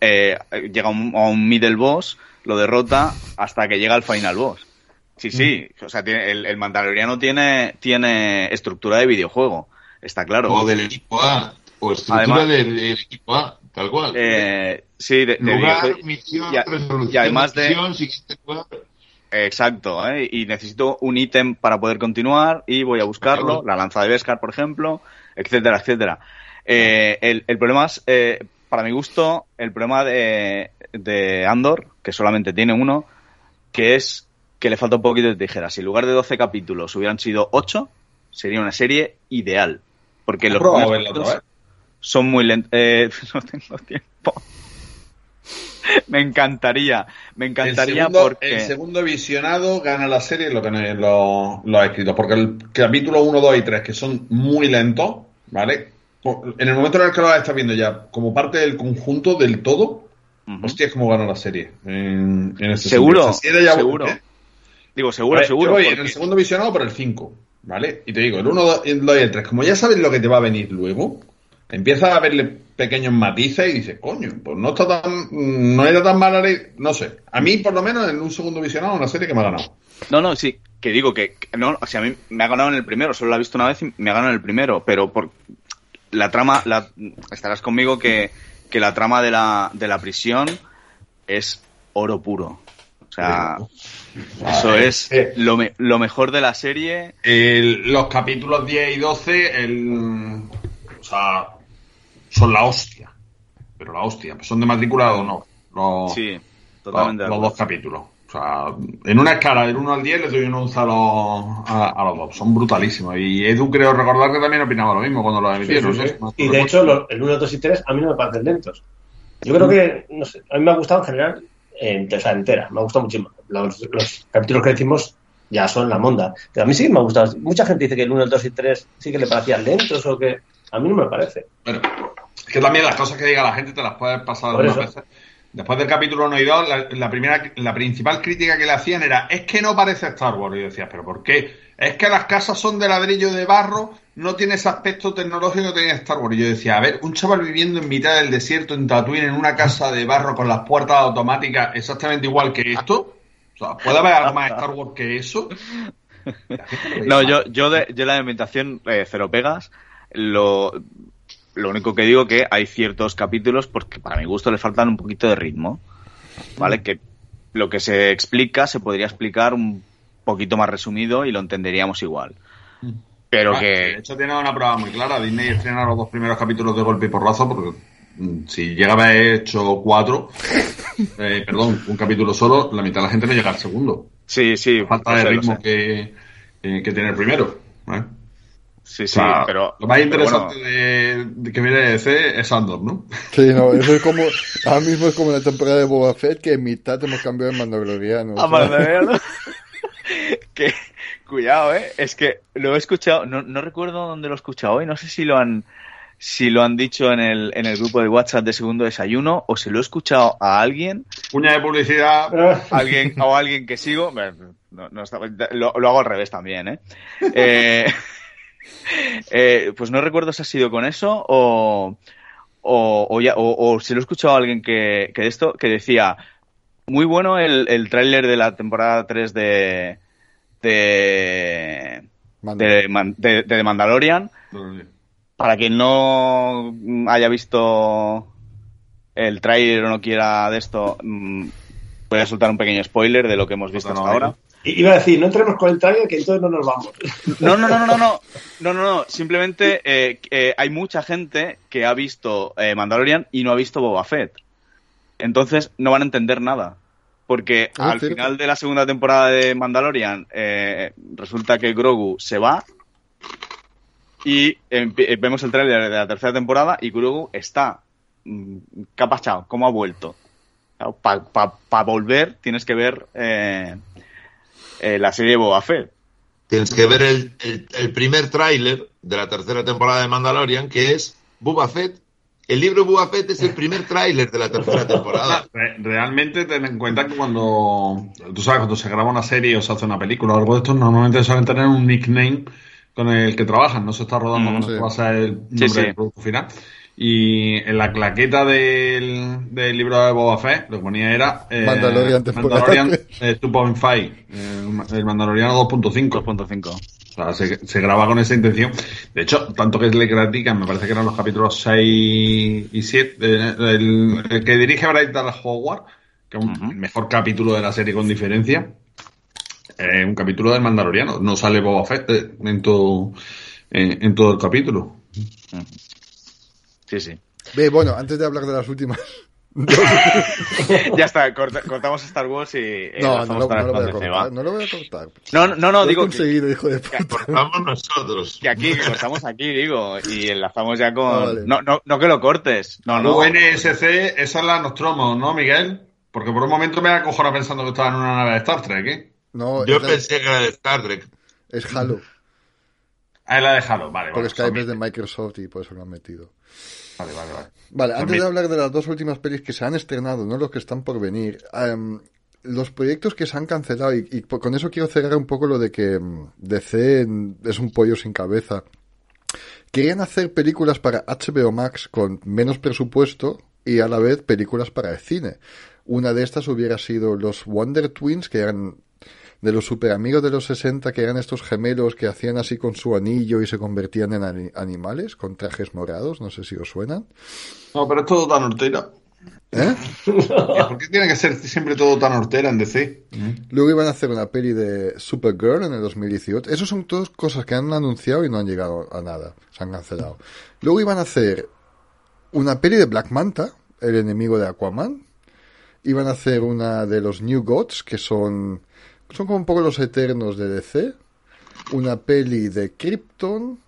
eh, llega a un, middle boss, lo derrota hasta que llega al final boss. Sí, sí, o sea, tiene, el, Mandaloriano tiene, tiene estructura de videojuego, está claro. O del equipo A, o estructura del, equipo A, tal cual. Eh, sí, de, Lugar, misión, y, además de... Exacto, ¿eh? y necesito un ítem para poder continuar y voy a buscarlo, la lanza de Beskar, por ejemplo, etcétera, etcétera. Eh, el, el, problema es, eh, para mi gusto, el problema de, de Andor, que solamente tiene uno, que es que le falta un poquito de tijera. Si en lugar de 12 capítulos hubieran sido 8, sería una serie ideal. Porque los capítulos son muy lentos. Eh, no tengo tiempo. me encantaría, me encantaría el segundo, porque... El segundo visionado gana la serie lo que lo, lo ha escrito, porque el capítulo 1, 2 y 3, que son muy lentos, ¿vale? En el momento en el que lo estás viendo ya como parte del conjunto del todo, hostia, es como gana la serie. En, en seguro, seguro. Digo, seguro, seguro. en el segundo visionado por el 5, ¿vale? Y te digo, el 1, 2 y el 3, como ya sabes lo que te va a venir luego, empiezas a verle pequeños matices y dices, coño, pues no está tan, no era tan mala, no sé. A mí, por lo menos, en un segundo visionado, una serie que me ha ganado. No, no, sí, que digo que, no, o sea, a mí me ha ganado en el primero, solo la he visto una vez y me ha ganado en el primero, pero por la trama, la, estarás conmigo que, que la trama de la, de la prisión es oro puro. O sea, eso es lo, lo, mejor de la serie. los capítulos 10 y 12, el, o sea, son la hostia. Pero la hostia, son de matrícula o no. Los, sí, totalmente. Los, dos capítulos. O sea, en una escala del 1 al 10 le doy un 11 a los, a, los dos. Son brutalísimos. Y Edu creo recordar que también opinaba lo mismo cuando lo emitieron. Y de hecho, el 1, 2 y 3 a mí no me parecen lentos. Yo creo que, no sé, a mí me ha gustado en general entera. Me ha gustado muchísimo. Los, capítulos que decimos ya son la monda. Pero a mí sí me ha gustado. Mucha gente dice que el 1, el 2 y 3 sí que le parecían lentos o que... A mí no me parece. Bueno, es que también las cosas que diga la gente te las puedes pasar algunas veces. Después del capítulo 1 y 2, la, primera, la principal crítica que le hacían era, es que no parece Star Wars. Y yo decía, ¿pero por qué? Es que las casas son de ladrillo de barro, no tiene ese aspecto tecnológico que tenía Star Wars. Y yo decía, a ver, un chaval viviendo en mitad del desierto en Tatooine en una casa de barro con las puertas automáticas exactamente igual que esto. O sea, ¿puede haber algo más Star Wars que eso? No, yo, yo, de, yo la ambientación eh, cero pegas. Lo, lo único que digo que hay ciertos capítulos porque para mi gusto le faltan un poquito de ritmo, ¿vale? Mm. Que lo que se explica se podría explicar un poquito más resumido y lo entenderíamos igual. Mm. Pero ah, que... De hecho tiene una prueba muy clara. Disney estrena los dos primeros capítulos de golpe y porrazo porque mm, si llega a haber hecho cuatro, eh, perdón, un capítulo solo, la mitad de la gente no llega al segundo. Sí, sí. Falta de ritmo que, que tiene el primero. ¿eh? Sí, sí, pero. Lo más interesante de, que viene de DC es Andor, ¿no? Sí, no, eso es como. Ahora mismo es como la temporada de Boba Fett, que en mitad hemos cambiado en Mandaloriano. A Mandaloriano. que, cuidado, ¿eh? Es que lo he escuchado, no, no recuerdo dónde lo he escuchado hoy, no sé si lo han si lo han dicho en el, en el grupo de WhatsApp de Segundo Desayuno o se lo he escuchado a alguien. Puña de publicidad. Alguien, o alguien que sigo. No, no lo, lo, hago al revés también, ¿eh? eh Eh, pues no recuerdo si ha sido con eso o, o, o, ya, o, si lo he escuchado a alguien que, que, esto, que decía, muy bueno el, el tráiler de la temporada 3 de, de, Manda. de, de, de Mandalorian. Para quien no haya visto el tráiler o no quiera de esto, mm, voy a soltar un pequeño spoiler de lo que hemos visto No, hasta no, ahora. Iba a decir, no entremos con el trailer que entonces no nos vamos. No, no, no, no, no, no, no, no, no. Simplemente eh, eh, hay mucha gente que ha visto eh, Mandalorian y no ha visto Boba Fett. Entonces no van a entender nada. Porque Ah, al cierto. final de la segunda temporada de Mandalorian eh, resulta que Grogu se va y eh, vemos el tráiler de la tercera temporada y Grogu está mm, ¿qué ha pasado? ¿Cómo ha vuelto? Para volver tienes que ver eh, la serie de Boba Fett. Tienes que ver el, el- el primer tráiler de la tercera temporada de Mandalorian, que es Boba Fett. El libro Boba Fett es el primer tráiler de la tercera temporada. Re- Realmente ten en cuenta que cuando tú sabes cuando se graba una serie o se hace una película o algo de esto normalmente suelen tener un nickname con el que trabajan no se está rodando Mm, con sí. el que va a ser el nombre Sí, sí. del producto final y en la claqueta del, del libro de Boba Fett lo que ponía era eh, Mandalorian Mandalorian eh, 2.5 eh, el Mandaloriano 2.5 2.5. o sea, se, se graba con esa intención. De hecho, tanto que le critican, me parece que eran los capítulos 6 y 7, eh, el, el que dirige Dallas Howard, que es un- Ujú. el mejor capítulo de la serie con diferencia, eh, un capítulo del Mandaloriano. No sale Boba Fett eh, en todo, en, en todo el capítulo. Sí, sí. Ve, bueno, antes de hablar de las últimas. ya está, corta- cortamos Star Wars y eh, no, no, lo, no lo voy a cortar. No lo voy a cortar. No, no, no, Lo he digo que, hijo de puta. Vamos nosotros. que aquí, que cortamos aquí, digo, y enlazamos ya con... Ah, vale. no, no, no que lo cortes, no, no. UNSC, esa es la Nostromo, ¿no, Miguel? Porque por un momento me acojona pensando que estaba en una nave de Star Trek, ¿eh? No, Yo pensé que era de Star Trek. es Halo. Ah, es la de Halo, vale, Porque. Skype es de Microsoft y por eso lo han metido. Vale, vale, vale. Vale, antes de hablar de las dos últimas pelis que se han estrenado, no los que están por venir, em, los proyectos que se han cancelado, y, y con eso quiero cerrar un poco lo de que em, DC es un pollo sin cabeza. Querían hacer películas para HBO Max con menos presupuesto y a la vez películas para el cine. Una de estas hubiera sido los Wonder Twins, que eran de los super amigos de los 60, que eran estos gemelos que hacían así con su anillo y se convertían en ani- animales con trajes morados, no sé si os suenan. No, pero es todo tan hortera. ¿Eh? ¿Por qué tiene que ser siempre todo tan hortera en DC? Luego iban a hacer una peli de Supergirl en el 2018. Esas son todas cosas que han anunciado y no han llegado a nada. Se han cancelado. Luego iban a hacer una peli de Black Manta, el enemigo de Aquaman. Iban a hacer una de los New Gods, que son, son como un poco los eternos de DC. Una peli de Krypton.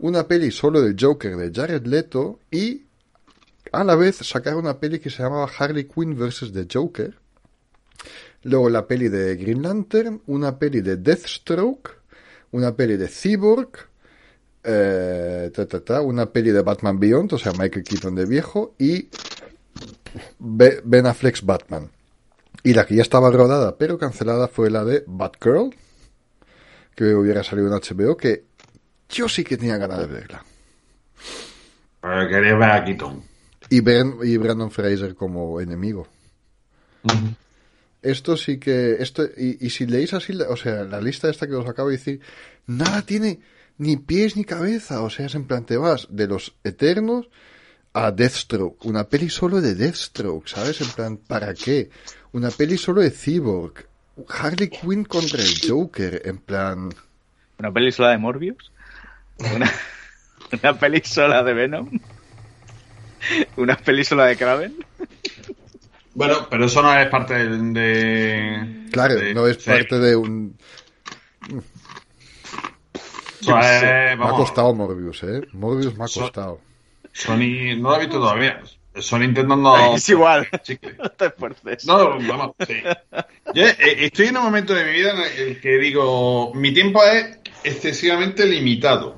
Una peli solo del Joker de Jared Leto. Y a la vez sacar una peli que se llamaba Harley Quinn vs. The Joker. Luego la peli de Green Lantern, una peli de Deathstroke, una peli de Cyborg, eh, ta, ta, ta, una peli de Batman Beyond, o sea, Michael Keaton de viejo, y Be- Ben Affleck's Batman. Y la que ya estaba rodada, pero cancelada, fue la de Batgirl, que hubiera salido en HBO, que yo sí que tenía ganas de verla. Pero quería ver a Keaton. Y, Ben- y Brandon Fraser como enemigo. Esto sí que. esto y, y si leéis así, o sea, la lista esta que os acabo de decir, nada tiene ni pies ni cabeza. O sea, es en plan, te vas de los Eternos a Deathstroke. Una peli solo de Deathstroke, ¿sabes? En plan, ¿para qué? Una peli solo de Cyborg. Harley Quinn contra el Joker. En plan. ¿Una peli sola de Morbius? ¿Una, una peli sola de Venom? ¿Una peli sola de Kraven? Bueno, pero eso no es parte de... de- Claro, de- no es sí. parte de un. Me ha costado Morbius, ¿eh? Morbius me ha costado. Sony, no lo he visto todavía. Sony intentando... Es igual. No te esfuerces. No, vamos, sí. Yo eh, estoy en un momento de mi vida en el que digo, mi tiempo es excesivamente limitado.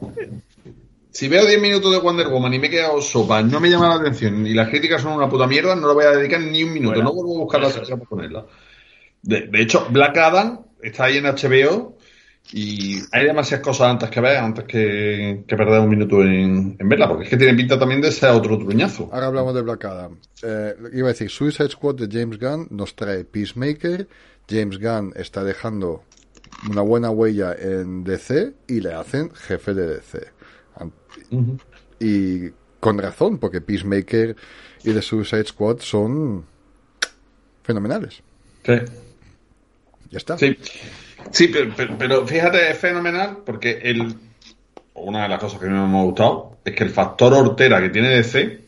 Si veo 10 minutos de Wonder Woman y me he quedado sopa, no me llama la atención y las críticas son una puta mierda, no le voy a dedicar ni un minuto, Bueno, no vuelvo a buscar la para ponerla. De, de hecho, Black Adam está ahí en HBO y hay demasiadas cosas antes que ver, antes que, que perder un minuto en, en verla, porque es que tiene pinta también de ser otro truñazo. Ahora hablamos de Black Adam. Eh, iba a decir, Suicide Squad de James Gunn nos trae Peacemaker. James Gunn está dejando una buena huella en DC y le hacen jefe de DC. Y con razón, porque Peacemaker y The Suicide Squad son fenomenales. Sí. Ya está. Sí, sí pero, pero- pero fíjate, es fenomenal porque el, una de las cosas que a mí me ha gustado es que el factor hortera que tiene DC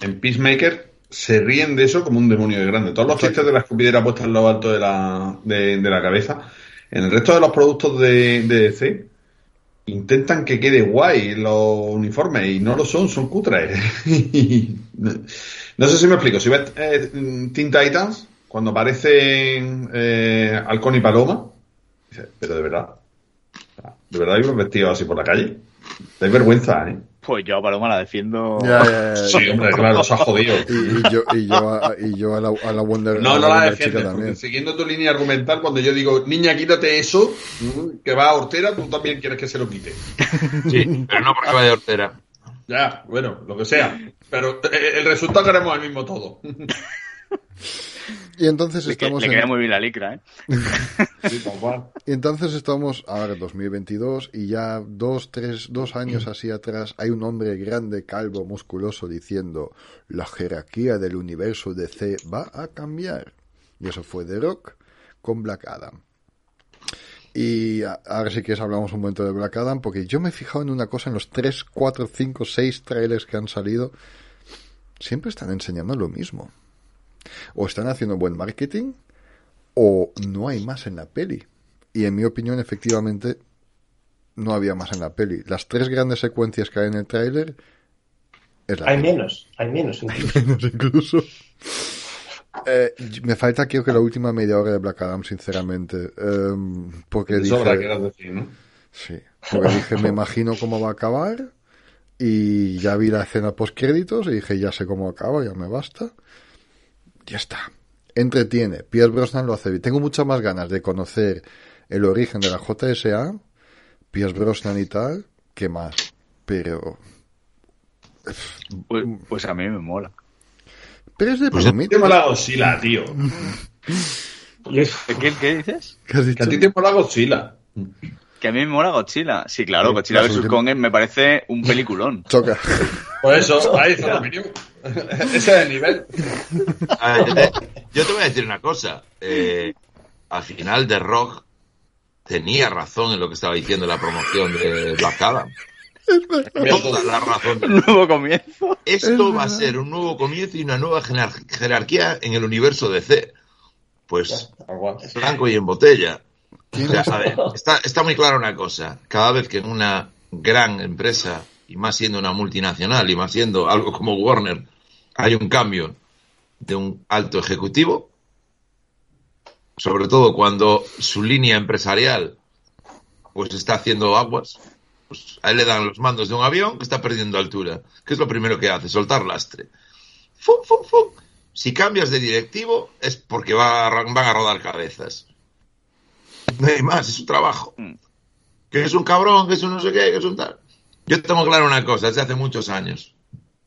en Peacemaker se ríen de eso como un demonio de grande. Todos los chistes de la escupidera puesta en lo alto de la, de, de la cabeza, en el resto de los productos de, de DC intentan que quede guay los uniformes y no lo son, son cutres. No sé si me explico. Si ves eh, Teen Titans, cuando aparecen eh, Halcón y Paloma, dices, pero de verdad, ¿de verdad ibas vestido así por la calle? Dais vergüenza, ¿eh? Pues yo a Paloma la defiendo. Ya, ya, ya. Sí, hombre, claro, se ha jodido. Y, y yo, y yo, a, y yo a, la, a la Wonder No, a no la defiendes, porque también. siguiendo tu línea argumental, cuando yo digo, niña, quítate eso, que va a hortera, tú también quieres que se lo quite. Sí, pero no porque vaya de hortera. Ya, bueno, lo que sea. Pero eh, el resultado queremos el mismo todo. Y entonces Le, que- estamos le en, queda muy bien la licra, ¿eh? Sí. Y entonces estamos ahora en 2022 y ya dos, tres, dos años así atrás hay un hombre grande, calvo, musculoso diciendo la jerarquía del universo DC va a cambiar. Y eso fue The Rock con Black Adam. Y a- ahora sí que hablamos un momento de Black Adam porque yo me he fijado en una cosa en los 3, 4, 5, 6 trailers que han salido. Siempre están enseñando lo mismo. O están haciendo buen marketing o no hay más en la peli. Y en mi opinión, efectivamente, no había más en la peli. Las tres grandes secuencias que hay en el tráiler Hay peli. menos, hay menos incluso. Menos incluso. Eh, me falta creo que la última media hora de Black Adam, sinceramente. Em, porque dije, decir, ¿no? sí, porque dije, me imagino cómo va a acabar. Y ya vi la escena post créditos y dije, ya sé cómo acaba, ya me basta. Ya está. Entretiene. Pierce Brosnan lo hace bien. Tengo muchas más ganas de conocer el origen de la JSA, Pierce Brosnan y tal, que más. Pero. Pues, pues a mí me mola. Pero es de Pues palomita. Te mola Godzilla, tío. ¿Qué, qué dices? ¿Qué has Que dicho? a ti te mola Godzilla. Que a mí me mola Godzilla. Sí, claro, Sí, Godzilla vs. Kong me parece un peliculón. Choca. Por eso, ahí está la opinión. Ese es el nivel. A ver, yo, te, yo te voy a decir una cosa. Eh, al final, The Rock tenía razón en lo que estaba diciendo en la promoción de Black Adam. Toda la razón. Un nuevo comienzo. Esto va a ser un nuevo comienzo y una nueva jerar- jerarquía en el universo DC. Pues blanco y en botella. O sea, a ver, está, está muy clara una cosa. Cada vez que en una gran empresa, y más siendo una multinacional, y más siendo algo como Warner, hay un cambio de un alto ejecutivo, sobre todo cuando su línea empresarial pues está haciendo aguas, pues a él le dan los mandos de un avión que está perdiendo altura. ¿Qué es lo primero que hace? Soltar lastre. ¡Fum, fum, fum! Si cambias de directivo es porque va a- van a rodar cabezas. No hay más, es su trabajo. Mm. Que es un cabrón, que es un no sé qué, que es un tal. Yo tengo claro una cosa, desde hace muchos años.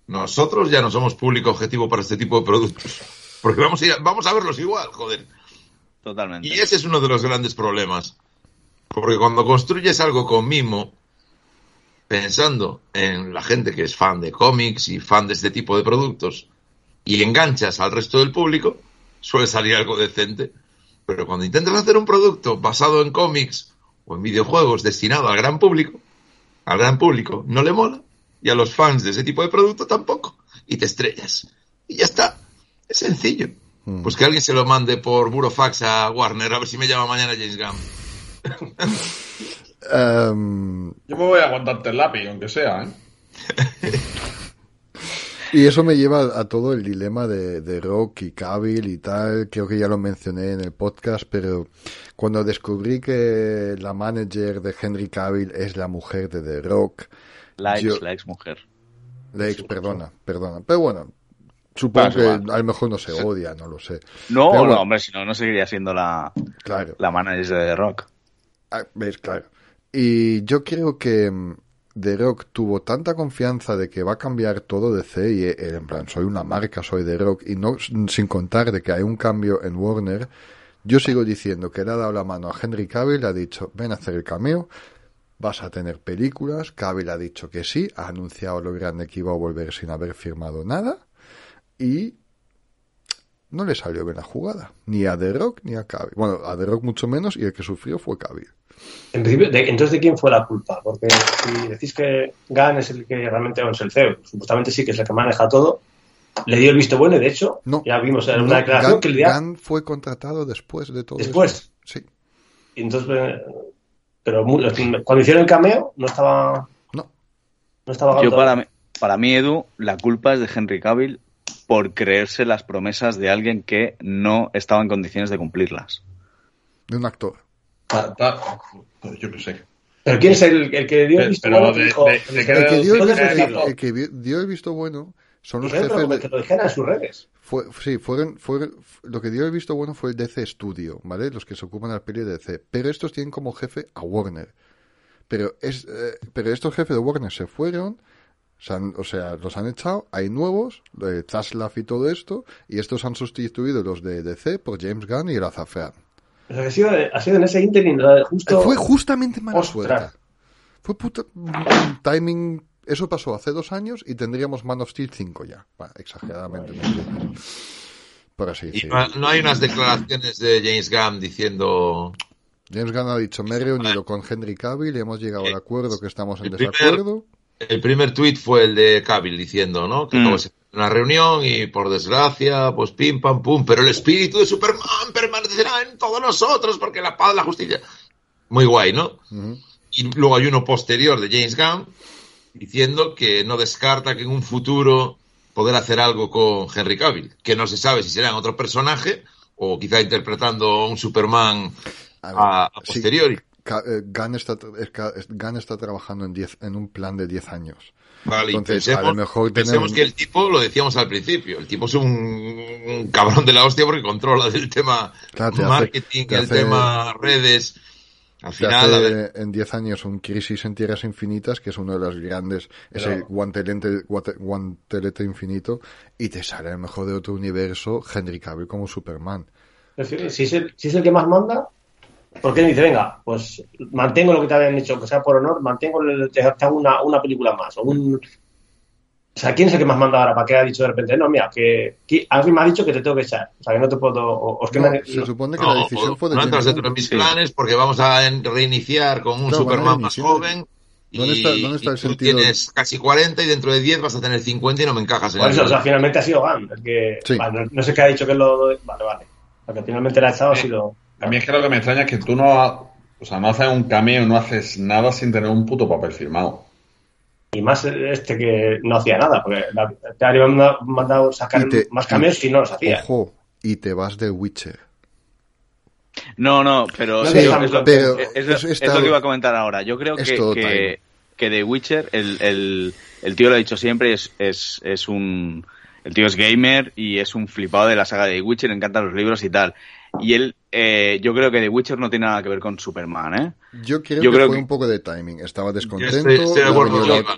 Nosotros ya no somos público objetivo para este tipo de productos. Porque vamos a, ir vamos a verlos igual, joder. Totalmente. Y ese es uno de los grandes problemas. Porque cuando construyes algo con mimo, pensando en la gente que es fan de cómics y fan de este tipo de productos, y enganchas al resto del público, suele salir algo decente. Pero cuando intentas hacer un producto basado en cómics o en videojuegos destinado al gran público, al gran público no le mola, y a los fans de ese tipo de producto tampoco, y te estrellas. Y ya está. Es sencillo. Pues que alguien se lo mande por burofax a Warner, a ver si me llama mañana James Gunn. Em, Yo me voy a aguantarte el lápiz, aunque sea, ¿eh? y eso me lleva a todo el dilema de, de Rock y Cavill y tal. Creo que ya lo mencioné en el podcast, pero cuando descubrí que la manager de Henry Cavill es la mujer de The Rock, La ex, yo- la ex mujer. la ex, perdona, perdona. Pero bueno, supongo que a lo mejor no se odia, no lo sé. No, no, hombre, si no, no seguiría siendo la, Claro. la manager de The Rock. Ah, ¿Ves? Claro. Y yo creo que mm, The Rock tuvo tanta confianza de que va a cambiar todo de C y él en plan, soy una marca, soy The Rock, y no sin contar de que hay un cambio en Warner, Yo sigo diciendo que le ha dado la mano a Henry Cavill, le ha dicho, ven a hacer el cameo, vas a tener películas, Cavill ha dicho que sí, ha anunciado lo grande que iba a volver sin haber firmado nada, y no le salió bien la jugada, ni a The Rock ni a Cavill. Bueno, a The Rock mucho menos, y el que sufrió fue Cavill. En principio, de- entonces, ¿de quién fue la culpa? Porque si decís que Gunn es el que realmente es el CEO, supuestamente sí que es el que maneja todo, le dio el visto bueno y de hecho, No. ya vimos en No, una declaración Gunn- que le dio. Gunn fue contratado después de todo ¿Después? Sí, y Entonces, eh, pero cuando hicieron el cameo, no estaba. no. No estaba Yo para mí, para mí, Edu, la culpa es de Henry Cavill por creerse las promesas de alguien que no estaba en condiciones de cumplirlas. De un actor. Ta- ta- pues yo qué sé. Pero ¿quién es el, el que dio el Pero- visto pero bueno? el que dio el, visto- decirlo. el que vi- dio el visto bueno son los jefes que- de, que lo dijera en sus redes. Fue, sí, fueron, fueron, lo que dio el visto bueno fue el DC Studio, ¿vale? Los que se ocupan de la peli de DC. Pero estos tienen como jefe a Warner. Pero, es, eh, pero estos jefes de Warner se fueron, han- o sea, los han echado, hay nuevos, de Zaslav y todo esto, y estos han sustituido los de DC por James Gunn y el Azafrán. O sea, que ha sido, ha sido en ese interim justo. Fue justamente mala Ostras. suerte. Fue puta timing. Eso pasó hace dos años y tendríamos Man of Steel 5 ya. Exageradamente. me entiendes. Pero sí, Y sí. no, hay unas declaraciones de James Gunn diciendo James Gunn ha dicho, me he reunido con Henry Cavill y hemos llegado al acuerdo que estamos en El primer- desacuerdo. El primer tuit fue el de Cavill diciendo, ¿no? Que Mm. de ser una reunión y por desgracia, pues pim pam pum, pero el espíritu de Superman permanecerá en todos nosotros porque la paz, la justicia. Muy guay, ¿no? Y luego hay uno posterior de James Gunn diciendo que no descarta que en un futuro poder hacer algo con Henry Cavill, que no se sabe si será en otro personaje o quizá interpretando a un Superman A posteriori. Gunn, está, Gunn está trabajando en, 10 en un plan de 10 años. Vale, y Entonces, pensemos, a lo mejor pensemos que el tipo, lo decíamos al principio, el tipo es un, un cabrón de la hostia porque controla el tema Claro, te hace- marketing, te el hace- tema redes. Al final, a ver, hace en 10 años un Crisis en Tierras Infinitas, que es uno de los grandes, es Pero- el guantelete, guante- guantelete infinito, y te sale a lo mejor de otro universo Henry Cavill como Superman. Si es, el, si es el que más manda, ¿por qué no dice, venga, pues mantengo lo que te habían dicho, que sea por honor, mantengo, el- te hago una, una película más? O, un, o sea, ¿quién es el que más manda ahora? ¿Para qué ha dicho de repente? No, mira, que, que alguien me ha dicho que te tengo que echar. O sea, que no te puedo... O, o es que No, me- se no. supone que no, la decisión o- fue de no entras dentro de mis planes porque vamos a reiniciar con un Superman más joven. Y, ¿Dónde está- dónde está el tú sentido? tienes casi 40 y dentro de 10 vas a tener 50 y no me encajas en Por el eso, o sea, finalmente ha sido Gunn el que... Sí. vale, no, sé qué ha dicho que es lo... Vale, vale. Lo que finalmente le ha echado ha sido... A mí es que lo que me extraña es que tú no, ha- o sea, no haces un cameo, no haces nada sin tener un puto papel firmado. Y más este que no hacía nada, porque la- te habría mandado, sacar te- más cameos y no los hacía. Ojo, y te vas de Witcher. No, no, pero, yo- es, lo, pero es- es lo- eso es está- lo que iba a comentar ahora. Yo creo es que, que, que The Witcher, el, el, el tío lo ha dicho siempre, es, es, es un... El tío es gamer y es un flipado de la saga de The Witcher, le encantan los libros y tal. Y él, eh, yo creo que The Witcher no tiene nada que ver con Superman, ¿eh? Yo creo Yo que creo fue que- un poco de timing. Estaba descontento. estoy- estoy de acuerdo la-.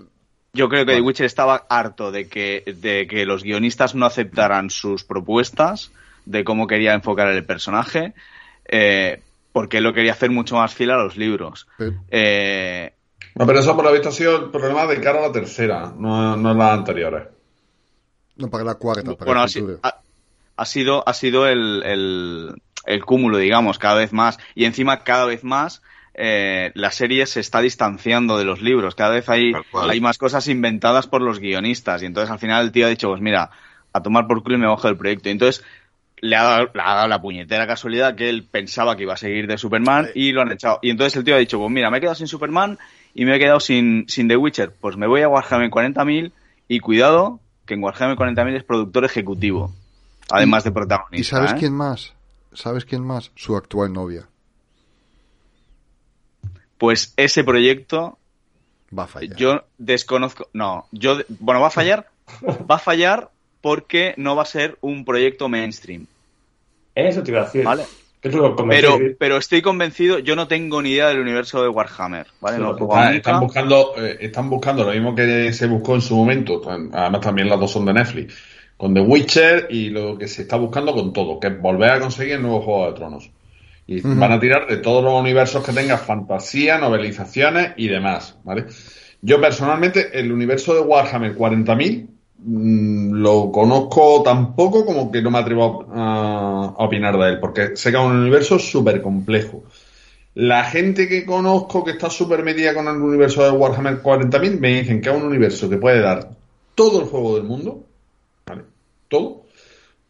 Yo creo que The Vale. Witcher estaba harto de que, de que los guionistas no aceptaran sus propuestas de cómo quería enfocar el personaje, eh, porque él lo quería hacer mucho más fiel a los libros. Pero- Eh, No, pero eso por lo visto ha sido el problema de cara a la tercera, no, no en las anteriores. No, para la cuarta, para bueno, el ha, sido, ha sido el, el, el cúmulo, digamos, cada vez más. Y encima, cada vez más, eh, la serie se está distanciando de los libros. Cada vez hay, hay más cosas inventadas por los guionistas. Y entonces, al final, el tío ha dicho, pues mira, a tomar por culo y me bajo del proyecto. Y entonces, le ha, dado, le ha dado la puñetera casualidad que él pensaba que iba a seguir de Superman y lo han echado. Y entonces el tío ha dicho, pues mira, me he quedado sin Superman y me he quedado sin, sin The Witcher. Pues me voy a Warhammer 40.000 y cuidado que en Warhammer 40.000 es productor ejecutivo. Además de protagonista. ¿Y sabes ¿eh? quién más? ¿Sabes quién más? Su actual novia. Pues ese proyecto Va a fallar. yo desconozco. No, yo. Bueno, va a fallar. Va a fallar porque no va a ser un proyecto mainstream. Eso te iba a decir. Vale. Pero, pero estoy convencido, yo no tengo ni idea del universo de Warhammer, Están, buscando, eh, están buscando lo mismo que se buscó en su momento, además también las dos son de Netflix, con The Witcher y lo que se está buscando con todo, que es volver a conseguir el nuevo Juego de Tronos. Y van a tirar de todos los universos que tenga fantasía, novelizaciones y demás, ¿vale? Yo personalmente, el universo de Warhammer 40.000 mm, lo conozco tan poco como que no me atrevo a, a opinar de él, porque sé que es un universo súper complejo. La gente que conozco que está súper metida con el universo de Warhammer 40.000 me dicen que es un universo que puede dar todo el juego del mundo. Todo,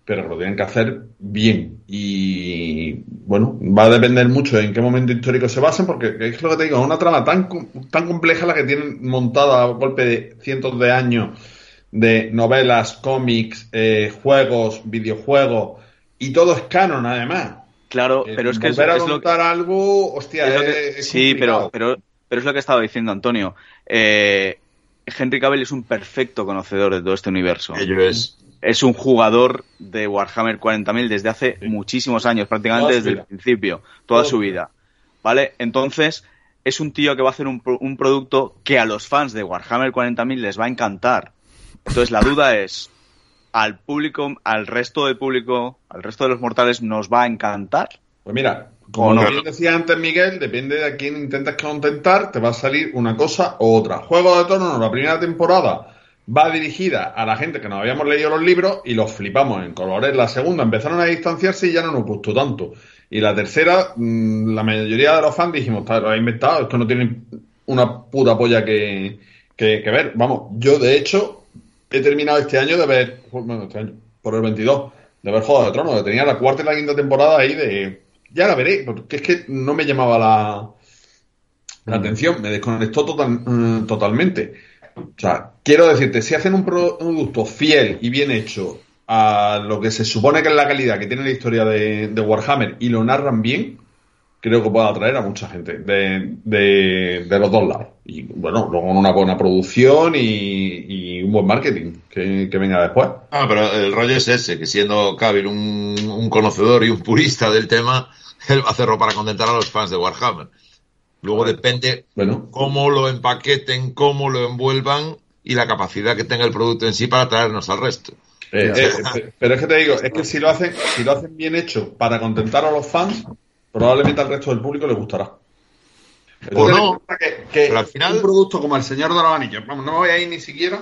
pero lo tienen que hacer bien. Y bueno, va a depender mucho en qué momento histórico se basen, porque es lo que te digo, es una trama tan, tan compleja la que tienen montada a golpe de cientos de años de novelas, cómics, eh, juegos, videojuegos, y todo es canon además. Claro, Eh, pero es que es, volver a es lo montar algo, hostia, es lo que- es- es sí, pero, pero, pero es lo que estaba diciendo Antonio. Eh, Henry Cavill es un perfecto conocedor de todo este universo. Ello es. Es un jugador de Warhammer 40.000 desde hace muchísimos años, prácticamente desde vida. el principio, toda Toda su vida. ¿Vale? Entonces, es un tío que va a hacer un, un producto que a los fans de Warhammer 40.000 les va a encantar. Entonces, la duda es, ¿al público, al resto del público, al resto de los mortales nos va a encantar? Pues mira, como no. bien decía antes Miguel, depende de a quién intentes contentar, te va a salir una cosa u otra. Juego de Tronos, la primera temporada, va dirigida a la gente que no habíamos leído los libros y los flipamos en colores. La segunda empezaron a distanciarse y ya no nos gustó tanto. Y la tercera, mm, la mayoría de los fans dijimos, "Está, lo ha inventado, esto no tiene una puta polla que, que- que ver. Vamos, yo de hecho he terminado este año de ver, bueno, este año, por el 22, de ver Juego de Tronos, que tenía la cuarta y la quinta temporada ahí de, ya la veré, porque es que no me llamaba la, la atención, me desconectó total- mm, totalmente. O sea, quiero decirte, si hacen un producto fiel y bien hecho a lo que se supone que es la calidad que tiene la historia de, Warhammer y lo narran bien, creo que puede atraer a mucha gente de, los dos lados. Y bueno, luego una buena producción y, un buen marketing que, venga después. Ah, pero el rollo es ese, que siendo Cavill un, un conocedor y un purista del tema, él va a hacerlo para contentar a los fans de Warhammer. Luego depende Bueno. cómo lo empaqueten, cómo lo envuelvan y la capacidad que tenga el producto en sí para traernos al resto. Eh, eh, pe- pero es que te digo, es que si lo hacen, si lo hacen bien hecho para contentar a los fans, probablemente al resto del público le gustará. O no, que, que pero al final- un producto como El Señor de los Anillos, vamos, no me voy a ir ni siquiera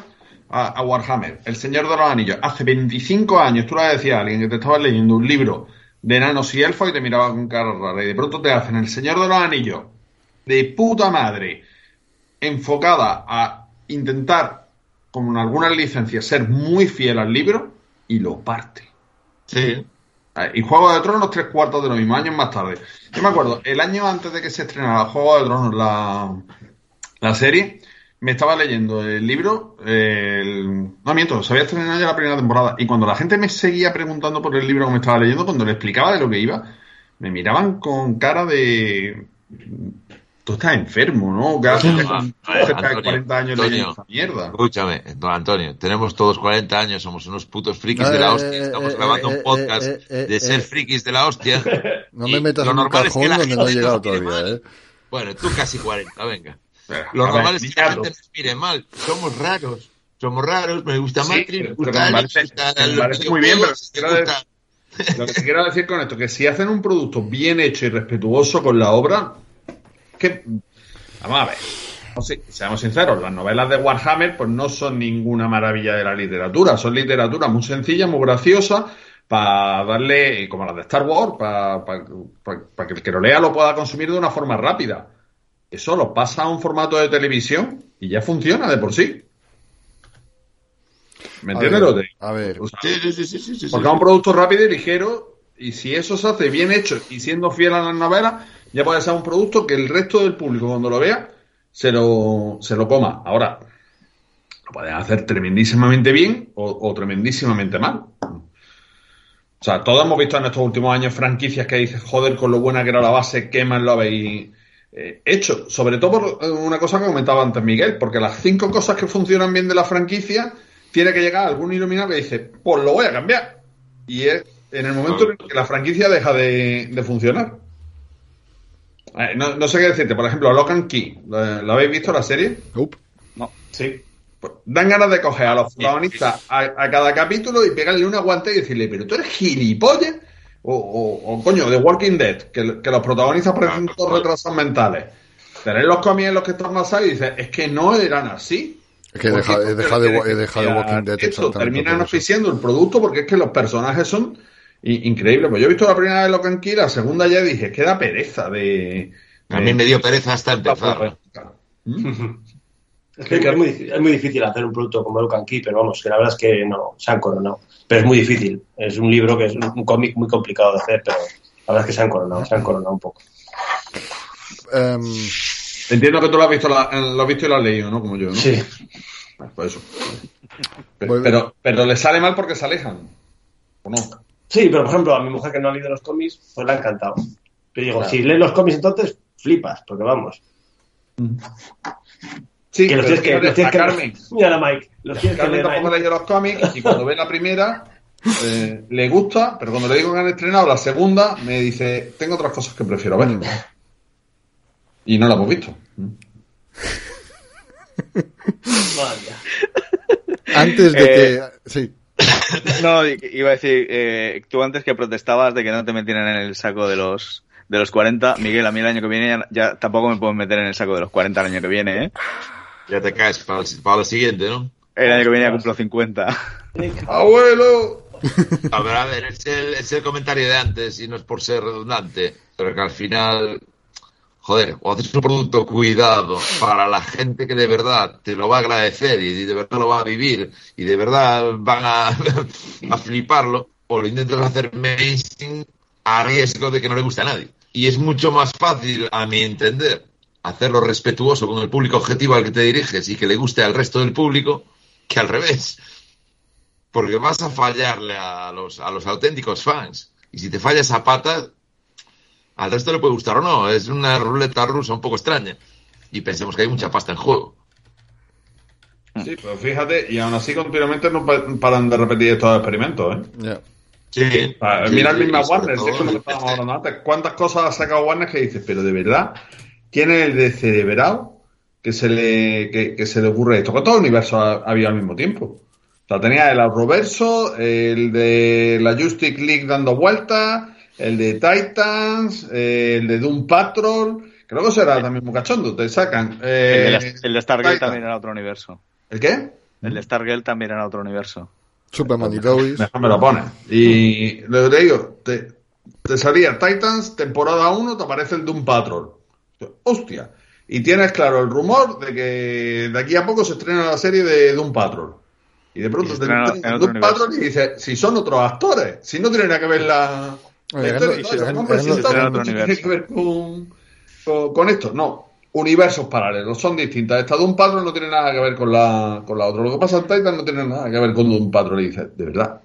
a, a Warhammer. El Señor de los Anillos, hace 25 años, tú le decías a alguien que te estabas leyendo un libro de enanos y elfos y te miraba con cara rara, y de pronto te hacen El Señor de los Anillos, de puta madre, enfocada a intentar, como en algunas licencias, ser muy fiel al libro y lo parte. Sí. Eh, Y Juego de Tronos tres cuartos de lo mismo, años más tarde. Yo me acuerdo, el año antes de que se estrenara Juego de Tronos, la, la serie, me estaba leyendo el libro, el... no miento, se había estrenado ya la primera temporada, y cuando la gente me seguía preguntando por el libro que me estaba leyendo, cuando le explicaba de lo que iba, me miraban con cara de... Tú estás enfermo, ¿no? ¿Qué haces Ah, con a ver, cerca de Antonio, 40 años Antonio. leyendo esa mierda? Escúchame, don Antonio, tenemos todos 40 años, somos unos putos frikis de Eh, la hostia, eh, estamos eh, grabando eh, un podcast eh, eh, de ser eh. frikis de la hostia. No me metas lo en un normal es que cajón la donde no he llegado todavía, mal. ¿eh? Bueno, tú casi 40, venga. Pero, Lo ver, normal es que la gente nos mire mal. Somos raros. Somos raros. Me gusta Sí, Matrix, me gusta me Alex, parece- me gusta me los parece muy bien, pero Lo que quiero decir con esto, que si hacen un producto bien hecho y respetuoso con la obra, que vamos a ver. No sé, seamos sinceros, las novelas de Warhammer pues no son ninguna maravilla de la literatura, son literatura muy sencilla, muy graciosa, para darle, como las de Star Wars, para que el que lo lea lo pueda consumir de una forma rápida. Eso lo pasa a un formato de televisión y ya funciona de por sí. ¿Me A entiendes ver, lo digo? a ver. O sea, Sí, sí, sí, sí, sí, sí, porque es un producto rápido y ligero, y si eso se hace bien hecho y siendo fiel a las novelas, ya puede ser un producto que el resto del público cuando lo vea se lo, se lo coma. Ahora, lo pueden hacer tremendísimamente bien o, o tremendísimamente mal. O sea, todos hemos visto en estos últimos años franquicias que dices, joder, con lo buena que era la base, qué mal lo habéis eh, hecho. Sobre todo por eh, una cosa que comentaba antes Miguel, porque las cinco cosas que funcionan bien de la franquicia, tiene que llegar algún iluminado que dice, pues lo voy a cambiar. Y es en el momento en el que la franquicia deja de, de funcionar. Eh, no, no sé qué decirte, por ejemplo, Lock and Key, ¿la, la habéis visto la serie? Nope. No. Sí. Pues dan ganas de coger a los protagonistas a, a cada capítulo y pegarle una guante y decirle, pero tú eres gilipollas. O, o, o, coño, The Walking Dead, que, que los protagonistas parecen todos retrasos mentales. Tenéis los cómics en los que están basados y dices, es que no eran así. Es que he dejado, he dejado de, he dejado de Walking Dead Esto exactamente terminan oficiando el producto porque es que los personajes son i- increíbles. Pues yo he visto la primera vez lo que la segunda ya dije, que da pereza de. A mí me dio pereza hasta empezar. Es que es muy, difícil, es muy difícil hacer un producto como Lucan Key, pero vamos, que la verdad es que no, se han coronado. Pero es muy difícil. Es un libro que es un cómic muy complicado de hacer, pero la verdad es que se han coronado, se han coronado un poco. Em, Entiendo que tú lo has visto, la- lo has visto y lo has leído, ¿no? Como yo, ¿no? Sí. Pues eso. Pero, pero, pero le sale mal porque se alejan. ¿O no? Sí, pero por ejemplo, a mi mujer que no ha leído los cómics, pues le ha encantado. Pero digo, Claro. si lees los cómics entonces, flipas, porque vamos. Sí, que los tienes que, los tienes que. Mira, Mike, los tienes que Carmen leer tampoco ahí. leyó los cómics y cuando ve la primera eh, le gusta, pero cuando le digo que han estrenado la segunda, me dice, tengo otras cosas que prefiero ver. Y no la hemos visto. Vaya. antes de Eh, que. Sí. No, iba a decir, eh, tú antes que protestabas de que no te metieran en el saco de los de los 40, Miguel, a mí el año que viene ya, ya tampoco me puedo meter en el saco de los 40 el año que viene, ¿eh? Ya te caes para el, para el siguiente, ¿no? El año que viene ya cumplo 50. ¡Abuelo! A ver, a ver, es el, es el comentario de antes y no es por ser redundante, pero que al final, joder, o haces un producto cuidado para la gente que de verdad te lo va a agradecer y de verdad lo va a vivir y de verdad van a, a fliparlo, o lo intentas hacer mainstream a riesgo de que no le guste a nadie. Y es mucho más fácil, a mi entender, hacerlo respetuoso con el público objetivo al que te diriges y que le guste al resto del público que al revés porque vas a fallarle a los, a los auténticos fans. Y si te falla esa pata, al resto le puede gustar o no. Es una ruleta rusa un poco extraña. Y pensemos que hay mucha pasta en juego. Sí, pero fíjate, y aún así continuamente no pa- paran de repetir estos experimentos, ¿eh? Sí. Ah, sí, Mira el mismo Warner, es como lo estábamos hablando antes. ¿Cuántas cosas ha sacado Warner que dices, pero de verdad, quién es el descerebrado que se le, que, que se le ocurre esto? Que todo el universo ha- había al mismo tiempo. O sea, tenía el Arrowverso, el de la Justice League dando vueltas, el de Titans, eh, el de Doom Patrol. Creo que eso era también muy cachondo. Te sacan. eh, el, de la- el de Stargirl Titan. también era otro universo. ¿El qué? El de Stargirl también era otro universo. Superman y Lois. Mejor me lo pones. Y lo que te digo, te, te salía Titans, temporada 1, te aparece el Doom Patrol. Hostia. Y tienes claro el rumor de que de aquí a poco se estrena la serie de Doom Patrol. Y de pronto Y se te estrena Doom universo. Patrol y dices, si son otros actores, si no tiene nada que ver la, con, con, con esto. No, universos paralelos, son distintas. Esta Doom Patrol no tiene nada que ver con la, con la otra. Lo que pasa en Titan no tiene nada que ver con Doom Patrol. Y dices, de verdad,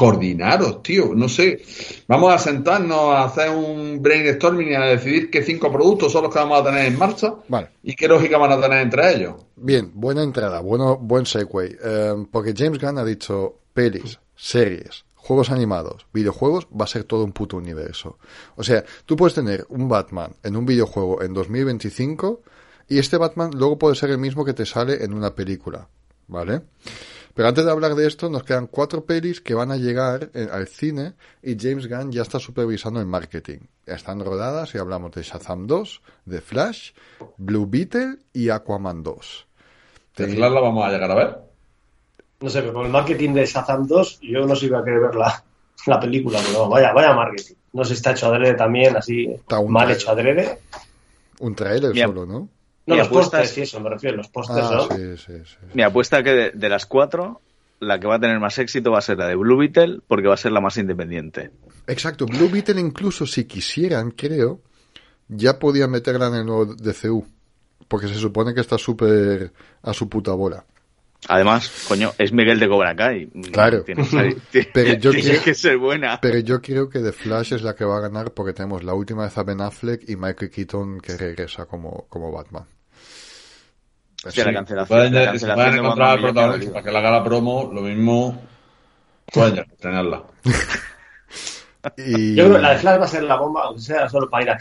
coordinaros, tío, no sé. Vamos a sentarnos a hacer un brainstorming y a decidir qué cinco productos son los que vamos a tener en marcha Vale. y qué lógica van a tener entre ellos. Bien, buena entrada, bueno, buen segue. Eh, porque James Gunn ha dicho pelis, series, juegos animados, videojuegos, va a ser todo un puto universo. O sea, tú puedes tener un Batman en un videojuego en 2025 y este Batman luego puede ser el mismo que te sale en una película, ¿vale? Pero antes de hablar de esto, nos quedan cuatro pelis que van a llegar al cine y James Gunn ya está supervisando el marketing. Están rodadas y hablamos de Shazam 2, de Flash, Blue Beetle y Aquaman 2. De Flash la vamos a llegar a ver. No sé, pero con el marketing de Shazam 2, yo no sé si iba a querer ver la, la película, pero vaya, vaya marketing. No sé si está hecho adrede también, así Está un mal trailer. hecho adrede. Un trailer Mi solo, ¿no? No, Mi los apuesta pósters, es- sí, eso me refiero, los pósters, Ah, ¿no? sí, sí, sí. Mi apuesta que de, de las cuatro, la que va a tener más éxito va a ser la de Blue Beetle, porque va a ser la más independiente. Exacto, Blue Beetle incluso si quisieran, creo, ya podían meterla en el nuevo DCU. Porque se supone que está súper a su puta bola. Además, coño, es Miguel de Cobra Kai. Claro. Tiene, tiene- Pero yo tiene creo- que ser buena. Pero yo creo que The Flash es la que va a ganar porque tenemos la última vez a Ben Affleck y Michael Keaton que regresa como, como Batman. La Sí. cancelación, Pueden, la cancelación pueden de encontrar al protagonista para que le haga la promo, lo mismo pueden ya estrenarla. Y... Yo creo que la de Flash va a ser la bomba, aunque sea solo para ir a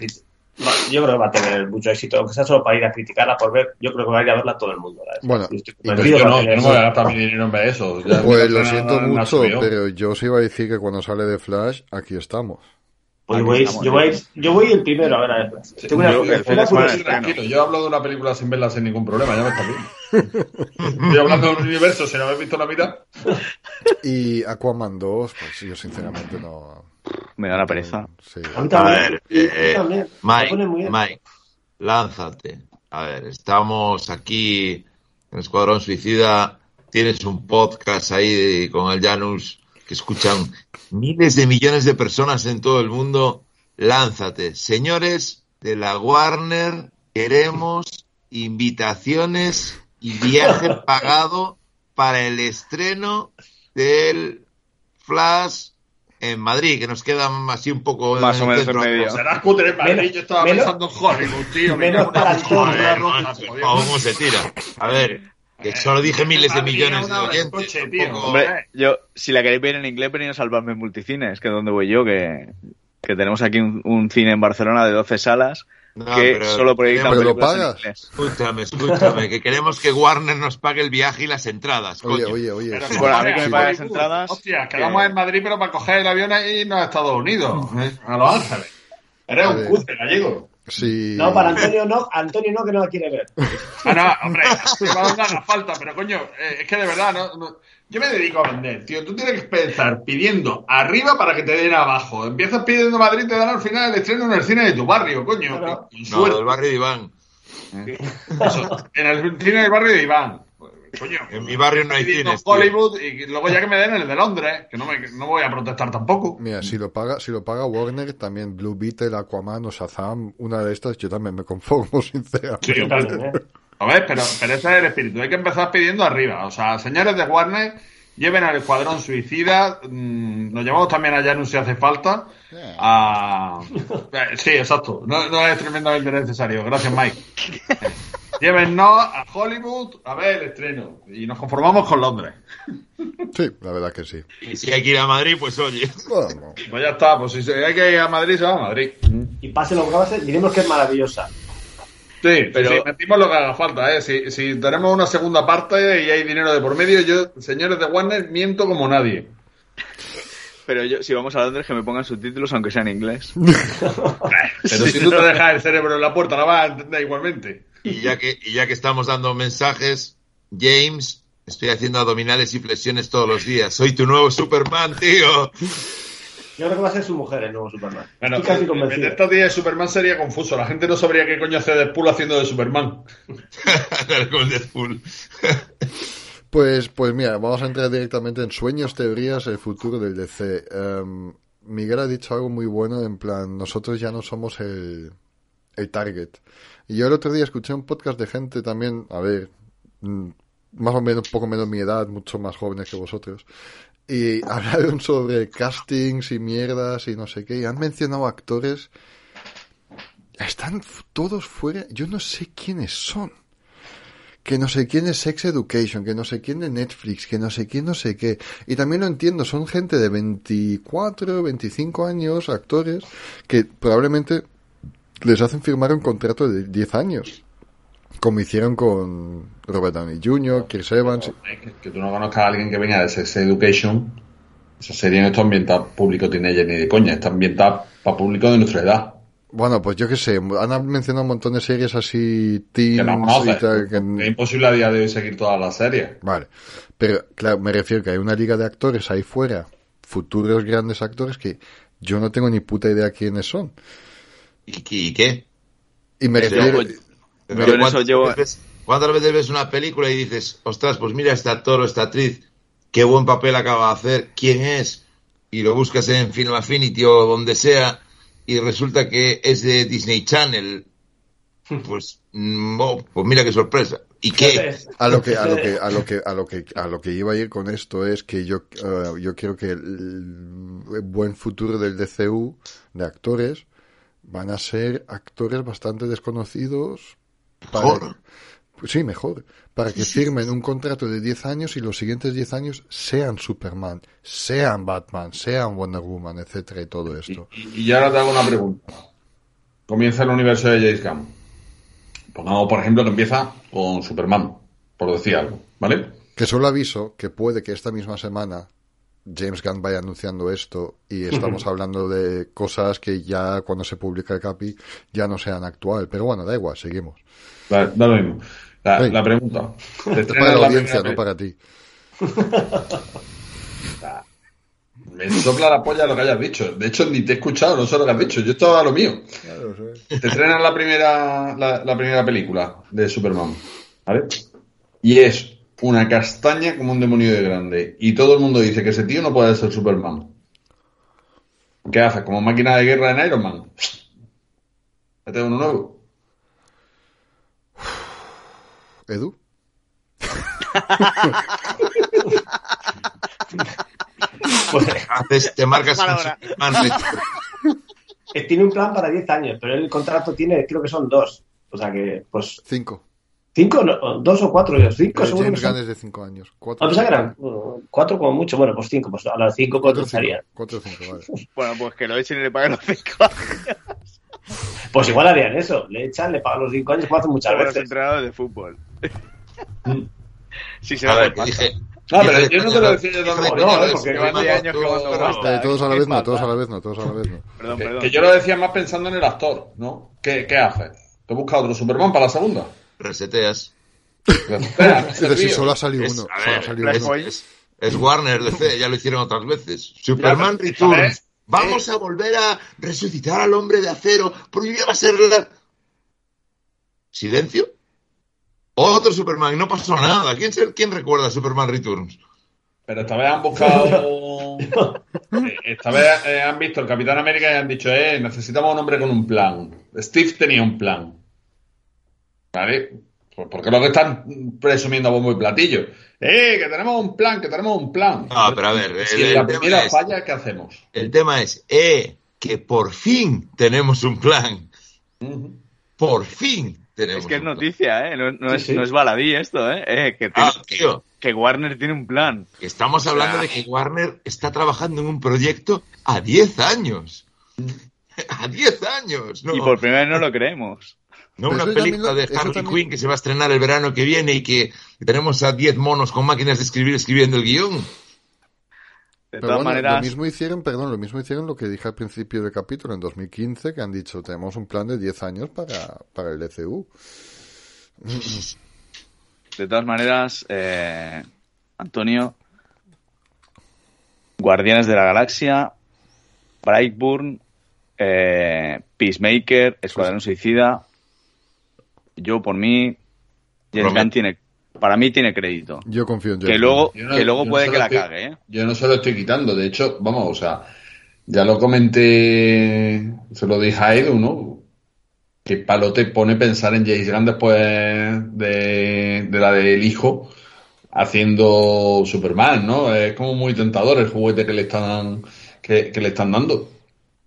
Yo creo que va a tener mucho éxito, aunque sea solo para ir a criticarla por ver. Yo creo que va a ir a verla todo el mundo. Bueno, yo no, yo no voy a gastar mi dinero en ver eso. pues lo siento mucho, pero yo os iba a decir que cuando sale de Flash, aquí estamos. Pues voy, yo, voy, yo voy el primero a ver a ver. Sí, yo, el tranquilo, yo hablo de una película sin verla sin ningún problema, ya me está bien. Estoy hablando de un universo si no habéis visto la vida. Y Aquaman 2, pues yo sinceramente no. Me da la pereza. Sí. A, ver, eh, Mike, Mike, lánzate. A ver, estamos aquí en Escuadrón Suicida. Tienes un podcast ahí con el Janus que escuchan miles de millones de personas en todo el mundo, lánzate. Señores de la Warner, queremos invitaciones y viaje pagado para el estreno del Flash en Madrid, que nos queda así un poco más o menos en medio. Será cutre en Madrid, yo estaba pensando en Hollywood, tío. Menos para ¿Cómo se tira? A ver, que solo dije miles de millones de oyentes. Hombre, yo, si la queréis ver en inglés, venid a salvarme en multicines, que es donde voy yo, que, que tenemos aquí un, un, cine en Barcelona de 12 salas. No, que pero, solo proyectan pero lo pagas. Escúchame, escúchame, que queremos que Warner nos pague el viaje y las entradas. Oye, coño. oye, oye. Pero bueno, a mí que me pague las entradas. Hostia, quedamos en Madrid, pero para coger el avión y irnos a Estados Unidos, ¿eh? a Los Ángeles. Eres un cutre gallego. Sí. No, para Antonio no, Antonio no, que no la quiere ver. Ah, no, hombre, te va a dar la falta, pero coño, eh, es que de verdad, no, no, yo me dedico a vender, tío. Tú tienes que empezar pidiendo arriba para que te den abajo. Empiezas pidiendo Madrid, te dan al final el estreno en el cine de tu barrio, coño. Claro. No, del barrio de Iván. Eso, en el cine del barrio de Iván. Coño, en mi barrio no hay cines. Hollywood tío. y luego ya que me den el de Londres, que no, me, no voy a protestar tampoco. Mira, si lo paga, si lo paga Warner, también Blue Beetle, Aquaman o Shazam, una de estas, yo también me conformo, sinceramente. Sí, también, ¿eh? A ver, pero, pero ese es el espíritu. Hay que empezar pidiendo arriba. O sea, señores de Warner, lleven al escuadrón suicida. Mmm, nos llevamos también a Janus si hace falta. A... Sí, exacto. No, no, es tremendamente necesario. Gracias, Mike. Llévennos a Hollywood a ver el estreno. Y nos conformamos con Londres. Sí, la verdad que sí. Y si hay que ir a Madrid, pues oye. Bueno. Pues ya está. Pues si hay que ir a Madrid, se va a Madrid. Y pase lo que pase, diremos que es maravillosa. Sí, pero sí, metimos lo que haga falta, ¿eh? Si, si tenemos una segunda parte y hay dinero de por medio, yo, señores de Warner, miento como nadie. Pero yo, si vamos a Londres, que me pongan subtítulos, aunque sea en inglés. pero si tú te dejas el cerebro en la puerta, la vas a entender igualmente. Y ya que, y ya que estamos dando mensajes, James, estoy haciendo abdominales y flexiones todos los días. Soy tu nuevo Superman, tío. Yo creo que va a ser su mujer el nuevo Superman. Bueno, Estoy casi convencido. En estos días de Superman sería confuso. La gente no sabría qué coño hace Deadpool haciendo de Superman. Con Deadpool. Pues, pues mira, vamos a entrar directamente en sueños, teorías, el futuro del DC. Um, Miguel ha dicho algo muy bueno, en plan, nosotros ya no somos el, el target. Y yo el otro día escuché un podcast de gente también, a ver, más o menos, un poco menos mi edad, mucho más jóvenes que vosotros, y hablaron sobre castings y mierdas y no sé qué, y han mencionado actores, están todos fuera, yo no sé quiénes son. Que no sé quién es Sex Education, que no sé quién es Netflix, que no sé quién no sé qué. Y también lo entiendo, son gente de 24, 25 años, actores, que probablemente les hacen firmar un contrato de 10 años. Como hicieron con Robert Downey Jr., Chris Evans. Que, tú no conozcas a alguien que venga de Sex Education. Esa serie no está ambientada público teenager ni de coña, está ambientada para público de nuestra edad. Bueno, pues yo qué sé, han mencionado un montón de series así, teens que no y tal. Que... Es imposible a día de hoy seguir todas las series. Vale, pero claro, me refiero que hay una liga de actores ahí fuera, futuros grandes actores que yo no tengo ni puta idea quiénes son. ¿Y, y qué? Y me refiero... Pero, pero ¿cuántas, llevo... veces, ¿Cuántas veces ves una película y dices, ostras, pues mira este actor o esta actriz, qué buen papel acaba de hacer, quién es? Y lo buscas en Film Affinity o donde sea y resulta que es de Disney Channel. Pues, oh, pues mira qué sorpresa. ¿Y qué? A lo que, a lo que, a lo que, a lo que, a lo que iba a ir con esto es que yo, uh, yo quiero que el, el buen futuro del DCU de actores van a ser actores bastante desconocidos. Para, sí, mejor. Para que firmen un contrato de 10 años y los siguientes 10 años sean Superman, sean Batman, sean Wonder Woman, etcétera, y todo esto. Y, y, y ahora te hago una pregunta. comienza el universo de James Gunn. Pongamos, por ejemplo, que empieza con Superman, por decir algo, ¿vale? Que solo aviso que puede que esta misma semana James Gunn vaya anunciando esto y estamos hablando de cosas que ya cuando se publica el capi ya no sean actual. Pero bueno, da igual, seguimos. Da, da lo mismo. La, pregunta. ¿te para la la audiencia, no para ti. Me sopla la polla lo que hayas dicho. De hecho, ni te he escuchado, no sé lo que has dicho. Yo estaba a lo mío. Te estrenan la primera, la, la primera película de Superman. ¿Vale? Y es una castaña como un demonio de grande. Y todo el mundo dice que ese tío no puede ser Superman. ¿Qué haces? Como máquina de guerra en Iron Man. Mete uno nuevo. Edu. Pues, Haces, te marcas eh, tiene un plan para 10 años, pero el contrato tiene, creo que son dos. O sea que, pues, Cinco. cinco, no, dos o cuatro, cinco Pero seguro que son. Es de cinco años. Cuatro, Ah, que eran uh, cuatro como mucho. Bueno, pues cinco, pues a las cinco cuatro, cuánto cinco. estaría. Cuatro o cinco, vale. Bueno, pues que lo echen y le paguen los cinco Pues igual harían eso. Le echan, le pagan los cinco años, como hacen muchas los veces. entrenadores de fútbol. si se A va ver, de que pasta. dije. No, pero dije de yo no te lo decía yo de coña, no, es porque 10 ha años que van a Eh, todos a la ¿Qué vez no, todos a la vez no, todos a la vez no. Perdón, Que, perdón. que yo lo decía más pensando en el actor, ¿no? ¿Qué, qué haces? ¿Te busca otro Superman para la segunda? Reseteas. Es decir, solo ha salido uno. a Solo ha ver, salido es, uno. es- es Warner DC, ya lo hicieron otras veces. Superman pero, Returns. Vamos a volver a resucitar al hombre de acero, porque ya va a ser la... ¿Silencio? Otro Superman, no pasó nada. ¿Quién, quién recuerda Superman Returns? Pero esta vez han buscado. eh, esta vez eh, han visto el Capitán América y han dicho, eh, necesitamos un hombre con un plan. Steve tenía un plan. ¿Vale? Pues porque lo que están presumiendo a bombo y platillo. Eh, que tenemos un plan, que tenemos un plan. No, pero a ver, Si el- en la primera es- falla, ¿qué hacemos? El tema es, eh, que por fin tenemos un plan. Por fin tenemos Es que es noticia, ¿eh? No, no Sí, es, sí. no es baladí esto, ¿eh? Eh, que, tiene- Ah, tío. que Warner tiene un plan. Estamos hablando Ah. de que Warner está trabajando en un proyecto a 10 años. A 10 años. No, Y por primera vez no lo creemos. no Pero una película lo- de Harley también- Quinn que se va a estrenar el verano que viene y que tenemos a 10 monos con máquinas de escribir escribiendo el guion. De Pero todas bueno, maneras, lo mismo hicieron, perdón, lo mismo hicieron lo que dije al principio del capítulo en 2015, que han dicho, tenemos un plan de 10 años para, para el DCU. de todas maneras, eh, Antonio, Guardianes de la Galaxia, Brightburn, eh, Peacemaker, Escuadrón Suicida. Yo, por mí, James. Gunn tiene, para mí tiene crédito. Yo confío en Que James luego, Yo no- que luego no puede que la estoy- cague, ¿eh? Yo no se lo estoy quitando. De hecho, vamos, o sea, ya lo comenté, se lo dije a Edu, ¿no? Que palo te pone pensar en James Gunn después de, de la del hijo haciendo Superman, ¿no? Es como muy tentador el juguete que le están, que, que le están dando.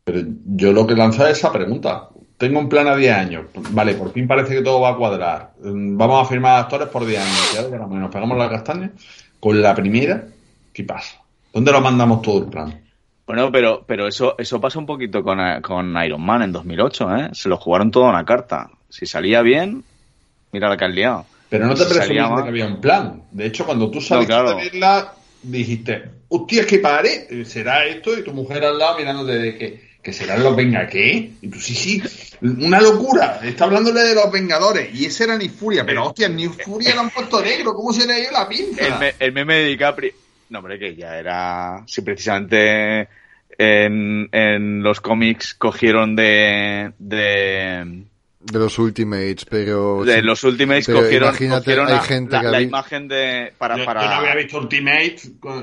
Pero yo lo que lanzo es esa pregunta. Tengo un plan a 10 años. Vale, por fin parece que todo va a cuadrar. Mm, Vamos a firmar actores por 10 años. Ya nos pegamos la castaña. Con la primera, ¿qué pasa? ¿Dónde lo mandamos todo el plan? Bueno, pero, pero eso, eso pasa un poquito con, eh, con Iron Man en 2008, ¿eh? Se lo jugaron todo a una carta. Si salía bien, mira la que han liado. Pero no te Si presumiste que había un plan. De hecho, cuando tú saliste claro. a verla, dijiste, hostia, es que pare, será esto, y tu mujer al lado mirándote de que, que serán los venga, ¿qué? Y tú, sí, sí, una locura, está hablándole de los Vengadores, y ese era ni Furia, pero hostia, ni Furia lo han puesto negro, ¿cómo se le ha ido la pinza? El, me- el meme de DiCaprio. No, hombre, que ya era. Si precisamente en, en los cómics cogieron de. de, De los Ultimates, pero... de sí, los Ultimates pero cogieron, imagínate, cogieron hay la, gente la- que la había- imagen de. Para, yo, para, yo no había visto Ultimate,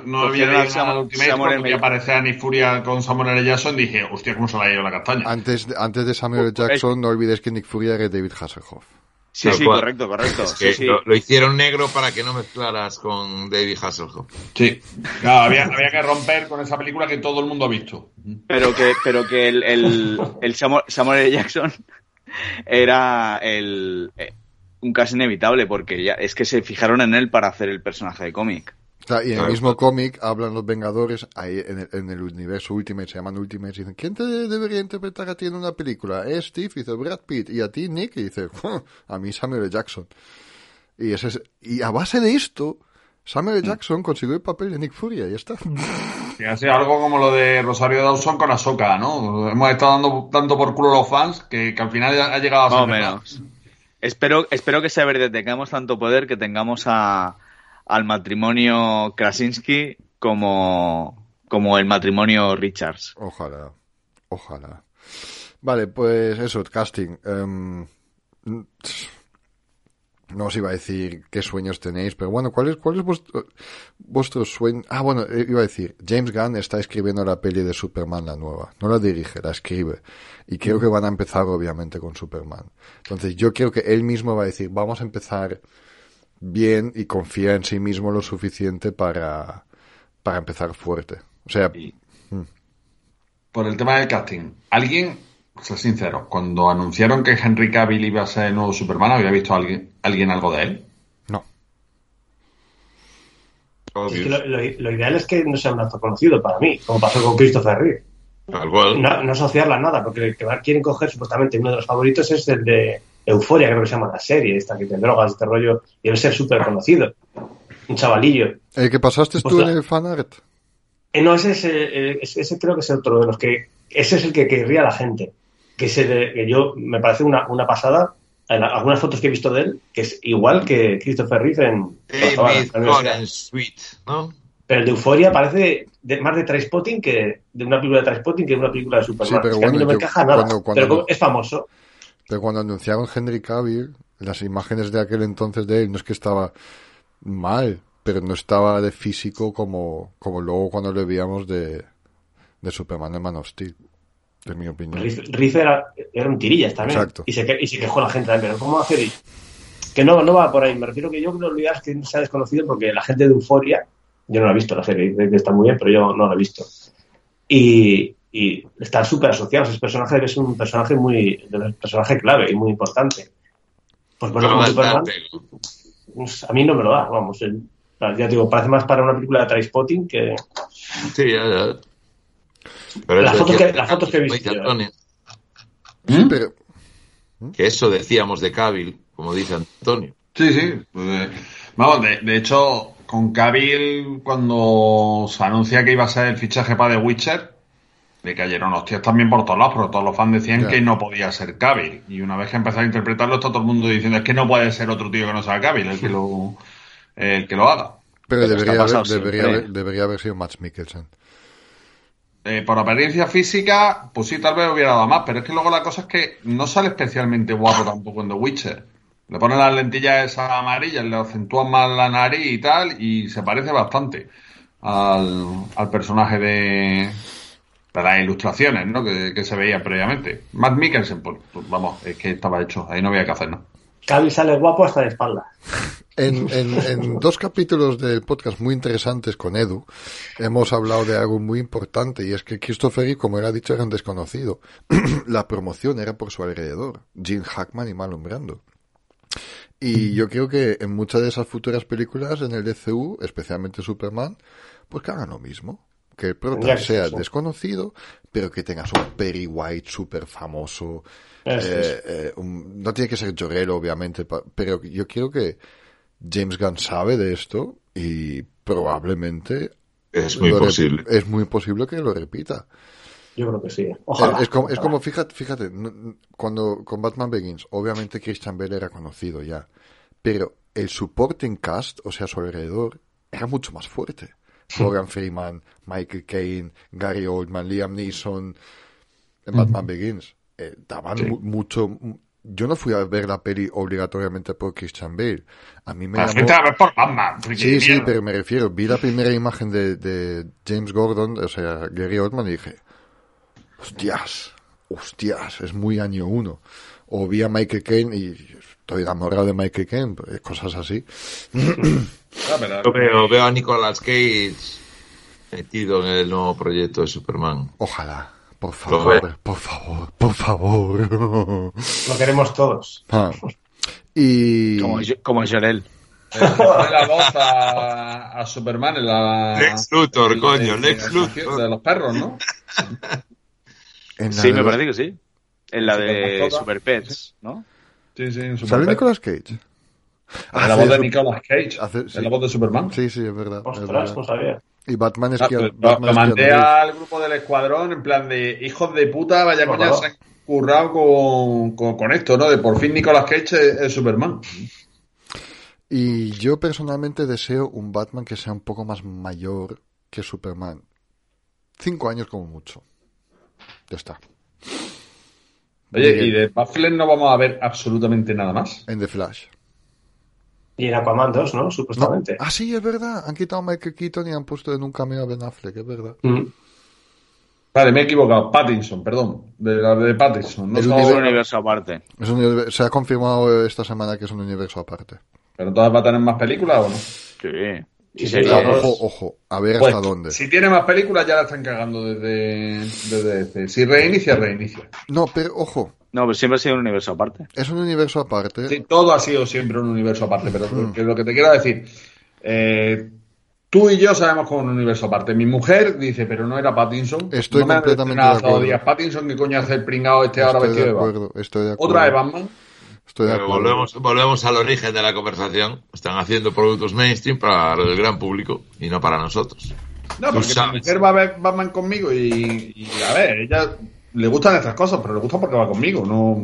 no había Cogieron a visto nada de Sam- Ultimate, Samuel cuando aparecía ni Furia con Samuel L. Jackson, dije, hostia, ¿cómo se le ha ido la castaña? Antes, de- antes de Samuel L. Jackson, no olvides que Nick Fury era David Hasselhoff. Sí, sí, cual. correcto, correcto. Es Sí, que sí. Lo, lo hicieron negro para que no mezclaras con David Hasselhoff. Sí, claro, había, había que romper con esa película que todo el mundo ha visto. Pero que, pero que el, el, el Samuel, Samuel L. Jackson era el, eh, un caso inevitable porque ya es que se fijaron en él para hacer el personaje de cómic. y en el mismo cómic hablan los Vengadores, ahí en el, en el, universo Ultimate, se llaman Ultimate, y dicen, ¿quién te debería interpretar a ti en una película? Es Steve, y dice Brad Pitt, y a ti Nick, y dice, a mí Samuel L. Jackson. Y, ese y a base de esto, Samuel L. Jackson consiguió el papel de Nick Fury, y ya está. Y así algo como lo de Rosario Dawson con Ahsoka, ¿no? Hemos estado dando tanto por culo a los fans que, al final ha llegado a ser... menos. Espero, espero que sea verdad, tengamos tanto poder que tengamos a, al matrimonio Krasinski como, como el matrimonio Richards. Ojalá, ojalá. Vale, pues eso, casting. Em, no os iba a decir qué sueños tenéis, pero bueno, ¿cuál es, cuál es vuestro, sueño? Ah, bueno, eh, iba a decir, James Gunn está escribiendo la peli de Superman, la nueva. No la dirige, la escribe. Y creo que van a empezar, obviamente, con Superman. Entonces, yo creo que él mismo va a decir, vamos a empezar bien y confía en sí mismo lo suficiente para, para empezar fuerte. O sea... Mm. Por el tema del casting, ¿alguien ser sincero, cuando anunciaron que Henry Cavill iba a ser el nuevo Superman, ¿había visto alguien, alguien algo de él? No. lo, ideal es que no sea un actor conocido para mí, como pasó con Christopher Reeve. No, no asociarla nada, porque el que quieren coger supuestamente uno de los favoritos es el de Euforia, creo que se llama la serie, esta que tiene drogas, este rollo, y debe ser súper conocido. Un chavalillo. ¿El que pasaste tú en el fanart? Eh, no, ese, es, eh, ese creo que es otro de los que. Ese es el que querría la gente que, se que yo me parece una, una pasada en algunas fotos que he visto de él, que es igual que Christopher Reeve en... ¿no? Pero el de Euforia parece de, más de Trainspotting que de una película de Trainspotting que de una película de Superman. pero a mí no me encaja nada, pero es famoso. Pero cuando anunciaron Henry Cavill, las imágenes de aquel entonces de él, no es que estaba mal, pero no estaba de físico como, como luego cuando le veíamos de, de Superman de Man of Steel en mi opinión. Riff, era, un tirillas también. Y se, y se quejó la gente también. ¿cómo hacer? Que no, no va por ahí. Me refiero que yo creo que es que se ha desconocido porque la gente de Euforia, yo no la he visto la serie, que está muy bien, pero yo no la he visto. Y, y está súper asociado. Ese personaje es un personaje muy, un personaje clave y muy importante. Pues bueno, como Superman, pues, a mí no me lo da, vamos. ya digo, parece más para una película de Trainspotting que. Sí, ya, ya. Pero las, fotos que, las fotos que he visto. ¿Mm? Que eso decíamos de Cavill, como dice Antonio. Sí, sí. Pues, vamos, de, hecho, con Cavill, cuando se anuncia que iba a ser el fichaje para The Witcher, le cayeron hostias también por todos lados, pero todos los fans decían que no podía ser Cavill. Y una vez que empezó a interpretarlo, está todo el mundo diciendo es que no puede ser otro tío que no sea Cavill el que lo, el que lo haga. Pero, debería, haber, debería, debería haber sido Max Mikkelsen. Eh, por apariencia física, pues sí, tal vez hubiera dado más, pero es que luego la cosa es que no sale especialmente guapo tampoco en The Witcher. Le ponen las lentillas esas amarillas, le acentúan más la nariz y tal, y se parece bastante al, personaje de, las ilustraciones ¿no? que, se veía previamente. Matt Mikkelsen, pues, pues, vamos, es que estaba hecho, ahí no había que hacer nada. Cavi sale guapo hasta de espalda. En, dos capítulos del podcast muy interesantes con Edu, hemos hablado de algo muy importante y es que Christopher, como era dicho, era un desconocido. La promoción era por su alrededor, Jim Hackman y Marlon Brando. Y yo creo que en muchas de esas futuras películas en el DCU, especialmente Superman, pues que hagan lo mismo. Que el prota sea desconocido, pero que tengas un Perry White súper famoso. Eh, eh, no tiene que ser Llorero, obviamente, pero yo quiero que James Gunn sabe de esto y probablemente es muy posible. Es muy posible que lo repita. Yo creo que sí. Es, como, fíjate, fíjate, cuando con Batman Begins, obviamente Christian Bale era conocido ya, pero el supporting cast, o sea, su alrededor, era mucho más fuerte. Morgan Freeman, Michael Caine, Gary Oldman, Liam Neeson, en Batman Begins, eh, daban mucho, yo no fui a ver la peli obligatoriamente por Christian Bale. A mí me llamó... por Batman. Sí, sí, pero me refiero, vi la primera imagen de, de James Gordon, o sea, Gary Oldman, y dije, hostias, hostias, es muy año uno. O vi a Michael Caine y estoy enamorado de Michael Caine, pues, cosas así. Ah, Yo veo, veo a Nicolas Cage metido en el nuevo proyecto de Superman. Ojalá. Por favor, por favor, por favor. Lo queremos todos. Ah. Y... Como, como Jorel. la voz a, Superman en la. Lex Luthor, coño, Lex Luthor. De los perros, ¿no? sí, me parece que sí. En la de Super Pets, ¿no? Sí, sí, en Super ¿Sale Nicolas Cage? En la voz de Nicolas Cage. en la voz de Superman. Sí, sí, es verdad. Ostras, no sabía. Y Batman es que. Lo, mandé al grupo del escuadrón en plan de hijos de puta, vaya coña, se han currado con, con, esto, ¿no? De por fin Nicolas Cage es, Superman. Y yo personalmente deseo un Batman que sea un poco más mayor que Superman. Cinco años como mucho. Ya está. Oye, ¿y de Batfleck no vamos a ver absolutamente nada más? En The Flash. Y en Aquaman 2, ¿no? Supuestamente. Ah, sí, es verdad. Han quitado a Michael Keaton y han puesto en un cameo a Ben Affleck, es verdad. Mm. Vale, me he equivocado. Pattinson, perdón. De la de Pattinson. es un universo aparte. se ha confirmado esta semana que es un universo aparte. ¿Pero entonces va a tener más películas o no? Sí. Sí, ojo, ojo, a ver hasta pues, dónde. Si tiene más películas ya la están cagando desde, desde Si reinicia, reinicia. No, pero ojo, no, pero siempre ha sido un universo aparte. Es un universo aparte. Sí, todo ha sido siempre un universo aparte, pero lo que te quiero decir, eh, tú y yo sabemos con un universo aparte. Mi mujer dice, pero no era Pattinson. Estoy completamente de acuerdo. Días. Pattinson, ¿qué coño hace el pringado este ahora vestido de, acuerdo, Estoy de acuerdo. Otra de Batman. Estoy de acuerdo. volvemos, volvemos al origen de la conversación. Están haciendo productos mainstream para el gran público y no para nosotros. No, porque mi mujer va a ver Batman conmigo y, y a ver, ella le gustan estas cosas, pero le gusta porque va conmigo. No,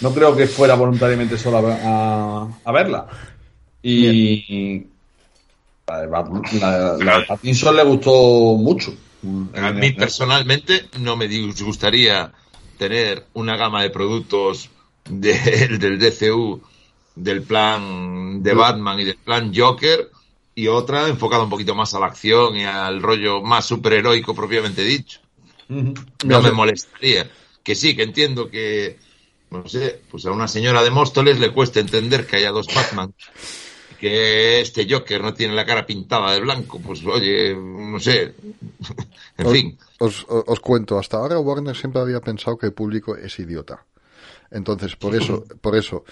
no creo que fuera voluntariamente solo a, a verla. Y la, la, Pattinson le gustó mucho. A mí personalmente no me gustaría tener una gama de productos del DCU, del plan de Batman y del plan Joker, y otra enfocada un poquito más a la acción y al rollo más superheroico propiamente dicho. No me molestaría. Que sí, que entiendo que, no sé, pues a una señora de Móstoles le cuesta entender que haya dos Batman. Que este Joker no tiene la cara pintada de blanco. Pues oye, no sé. en fin. Os, os, cuento, hasta ahora Warner siempre había pensado que el público es idiota. Entonces, por eso, por eso,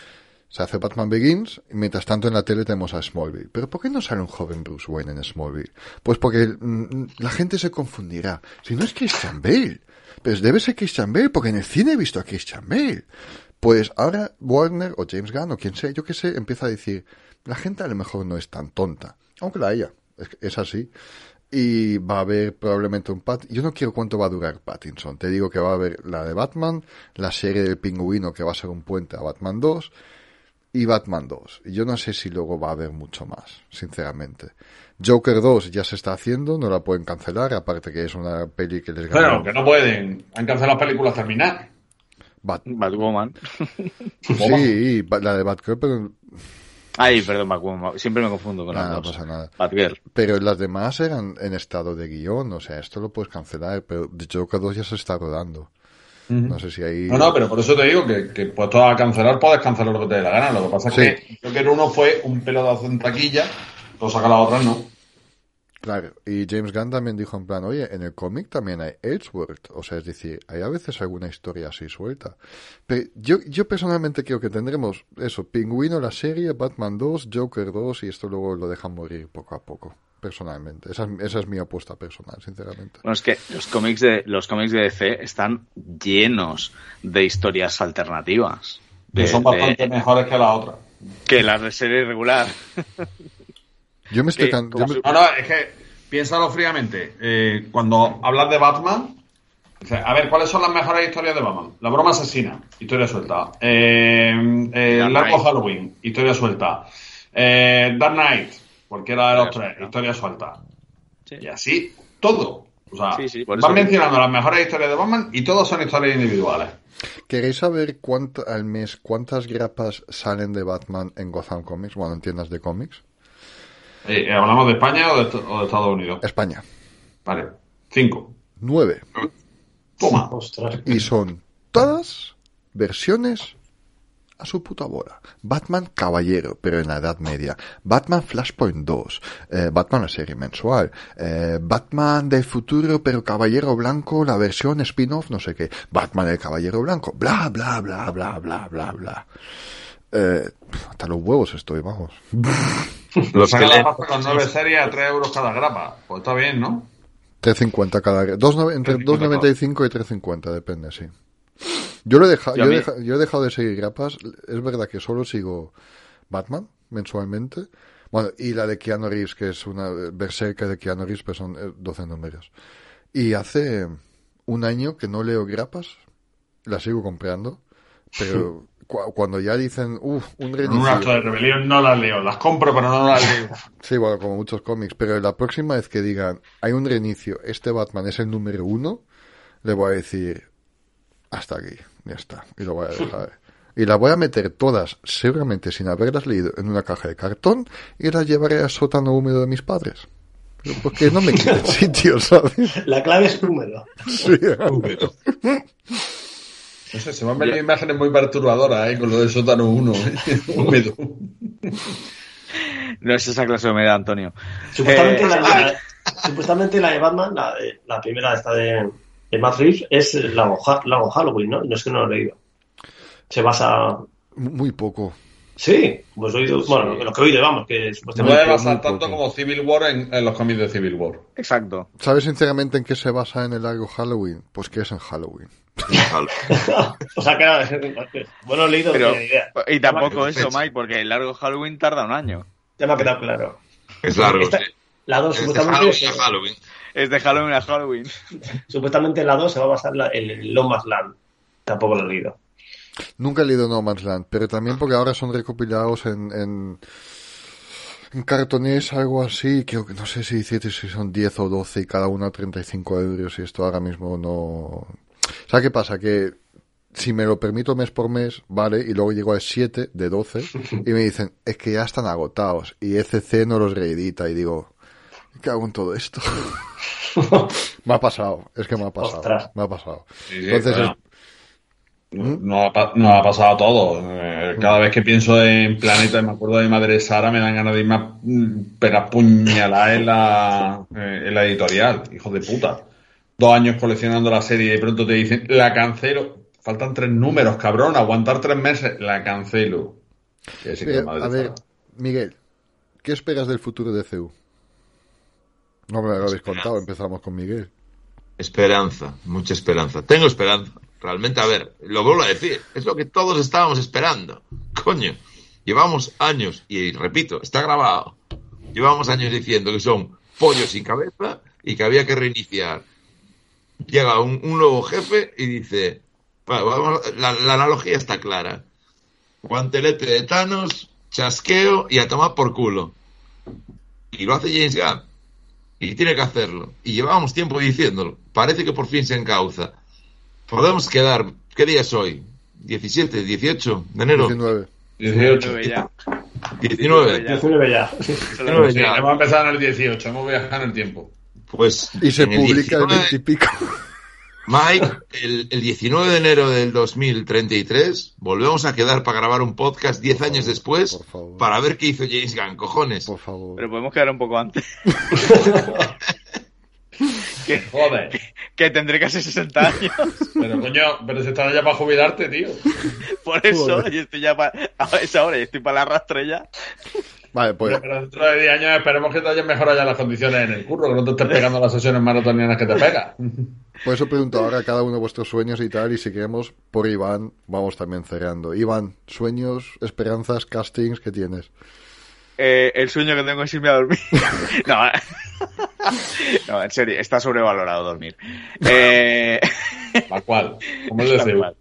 se hace Batman Begins y mientras tanto en la tele tenemos a Smallville. ¿Pero por qué no sale un joven Bruce Wayne en Smallville? Pues porque mm, la gente se confundirá. Si no es Christian Bale. Pues debe ser Christian Bale porque en el cine he visto a Christian Bale. Pues ahora Warner o James Gunn o quien sea, yo que sé, empieza a decir, la gente a lo mejor no es tan tonta. Aunque la haya. Es, así. Y va a haber probablemente un Pat. Yo no quiero cuánto va a durar Pattinson. Te digo que va a haber la de Batman, la serie del pingüino que va a ser un puente a Batman 2 y Batman 2. Y yo no sé si luego va a haber mucho más, sinceramente. Joker 2 ya se está haciendo, no la pueden cancelar, aparte que es una peli que les gana. Pero que no pueden, han cancelado películas terminar. Batwoman. sí, la de Batgirl, pero... Ay, perdón, Batwoman. Siempre me confundo con las No pasa nada. Batgirl. Pero las demás eran en estado de guion, o sea, esto lo puedes cancelar, pero Joker 2 ya se está rodando. No sé si ahí. No, no, pero por eso te digo que, que puesto a cancelar, puedes cancelar lo que te dé la gana. Lo que pasa es que yo que uno fue un pelotazo en taquilla, lo saca la otra, no. Claro, y James Gunn también dijo en plan, oye, en el cómic también hay Edgeworth, o sea, es decir, hay a veces alguna historia así suelta. Pero yo, yo personalmente creo que tendremos eso, Pingüino la serie, Batman 2, Joker 2 y esto luego lo dejan morir poco a poco personalmente. Esa, esa, es mi apuesta personal, sinceramente. Bueno, es que los cómics de los cómics de DC están llenos de historias alternativas. son bastante mejores que la otra. Que la serie regular. yo me estoy... No, no, es que piénsalo fríamente. Eh, cuando hablas de Batman, a ver, ¿cuáles son las mejores historias de Batman? La broma asesina, historia suelta. Eh, eh el largo Halloween, historia suelta. Eh, Dark Knight, Cualquiera de los tres, historia suelta. Y así, todo. O sea, van mencionando las mejores historias de Batman y todas son historias individuales. ¿Queréis saber cuánto, al mes cuántas grapas salen de Batman en Gotham Comics? Bueno, en tiendas de cómics. Eh, ¿Hablamos de España o de, Estados Unidos? España. Vale. Cinco. Nueve. Toma. Y son todas versiones a su puta bola. Batman Caballero, pero en la Edad Media. Batman Flashpoint 2. Eh, Batman la serie mensual. Eh, Batman del futuro, pero Caballero Blanco, la versión spin-off, no sé qué. Batman el Caballero Blanco. Bla, bla, bla, bla, bla, bla, bla. Eh, hasta los huevos estoy, vamos. Los que leen- con nueve series a 3 euros cada grapa. Pues está bien, ¿no? 3.50 cada dos no- entre 3.50 2.95 y 3.50 depende sí yo lo he dejado Yo yo, he mí- deja- yo he dejado de seguir grapas. Es verdad que solo sigo Batman mensualmente. Bueno y la de Keanu Reeves que es una Berserker de Keanu Reeves pues son eh, 12 números. Y hace un año que no leo grapas la sigo comprando pero cu- cuando ya dicen uff un En un acto de reinicio rebelión no las leo. Las compro, pero no las leo. Sí, bueno, como muchos cómics, pero la próxima vez que digan hay un reinicio, este Batman es el número uno, le voy a decir hasta aquí, ya está, y lo voy a dejar. Y las voy a meter todas, seguramente sin haberlas leído, en una caja de cartón y las llevaré al sótano húmedo de mis padres. Porque no me quiten sitio, ¿sabes? La clave es número. Sí. No sé, se me han venido imágenes muy perturbadoras, ¿eh? Con lo del sótano 1, ¿eh? Húmedo. No es esa clase de humedad, Antonio. Supuestamente, Eh, la, la- supuestamente la de Batman, la, de- la primera esta de, de Matt Reeves, es la Lago Halloween, ¿no? No es que no lo he leído. Se basa... Muy poco. Sí, pues he oído, bueno, lo que he oído, vamos, que Se supuestamente... puede basar poco. tanto como Civil War en, en los cómics de Civil War. Exacto. ¿Sabes sinceramente en qué se basa en el largo Halloween? Pues que es en Halloween. o sea, que era- bueno, he leído, Pero, idea. y tampoco Fecha. eso, Mike, porque el largo Halloween tarda un año. Ya me ha quedado claro. Es largo, Esta- sí. La 2, Es Halloween a Halloween. Es de Halloween a Halloween. supuestamente la 2 se va a basar en el Lomas Land. Tampoco lo he leído. Nunca he leído No Man's Land, pero también porque ahora son recopilados en, en, en cartones, algo así, creo que no sé si, si si son 10 o 12 y cada una 35 euros y esto ahora mismo no... ¿Sabes qué pasa? Que si me lo permito mes por mes, vale, y luego llego a 7 de 12 y me dicen, es que ya están agotados y ECC no los reedita y digo, ¿qué hago en todo esto? me ha pasado, es que me ha pasado, Ostras. me ha pasado. Sí, sí, Entonces, bueno. No ha, pasado todo. Eh, Cada vez que pienso en Planeta y me acuerdo de mi madre Sara, me dan ganas de irme a mm, pegar puñaladas en la, eh, en la editorial. Hijo de puta. Dos años coleccionando la serie y de pronto te dicen, la cancelo. Faltan tres números, cabrón. Aguantar tres meses, la cancelo. Sí madre a ver. Miguel, ¿qué esperas del futuro de CEU? No me lo habéis contado, empezamos con Miguel. Esperanza, mucha esperanza. Tengo esperanza. Realmente, a ver, lo vuelvo a decir, es lo que todos estábamos esperando. Coño, llevamos años, y repito, está grabado, llevamos años diciendo que son pollos sin cabeza y que había que reiniciar. Llega un, un nuevo jefe y dice, "Bueno, vamos- la, la analogía está clara. Guantelete de Thanos, chasqueo y a tomar por culo. Y lo hace James Gunn. Y tiene que hacerlo. Y llevábamos tiempo diciéndolo. Parece que por fin se encauza. Podemos quedar. ¿Qué día es hoy? ¿17, 18 de enero? 19. 18. ya. 19. Ya. 19 ya. 19 Sí, ya. hemos empezado en el 18, hemos viajado en el tiempo. Pues. Y se publica el 19 20 y pico. Mike, el, el 19 de enero del 2033, volvemos a quedar para grabar un podcast 10 años después para ver qué hizo James Gunn, cojones. Por favor. Pero podemos quedar un poco antes. que, Joder. que tendré casi 60 años. Pero coño, pero se está ya para jubilarte, tío. Por eso, Joder. y estoy ya para. A esa hora, y estoy para la rastrella. Vale, pues Pero dentro de 10 años esperemos que te hayan mejorado ya las condiciones en el curro, que no te estés pegando las sesiones maratonianas que te pegas. por eso pregunto ahora a cada uno de vuestros sueños y tal, y si queremos, por Iván, vamos también cerrando. Iván, sueños, esperanzas, castings, ¿qué tienes? Eh, el sueño que tengo es irme a dormir. no, eh. no, en serio, está sobrevalorado dormir. Eh, ¿La cual? ¿Cómo es de Tal CEU? cual.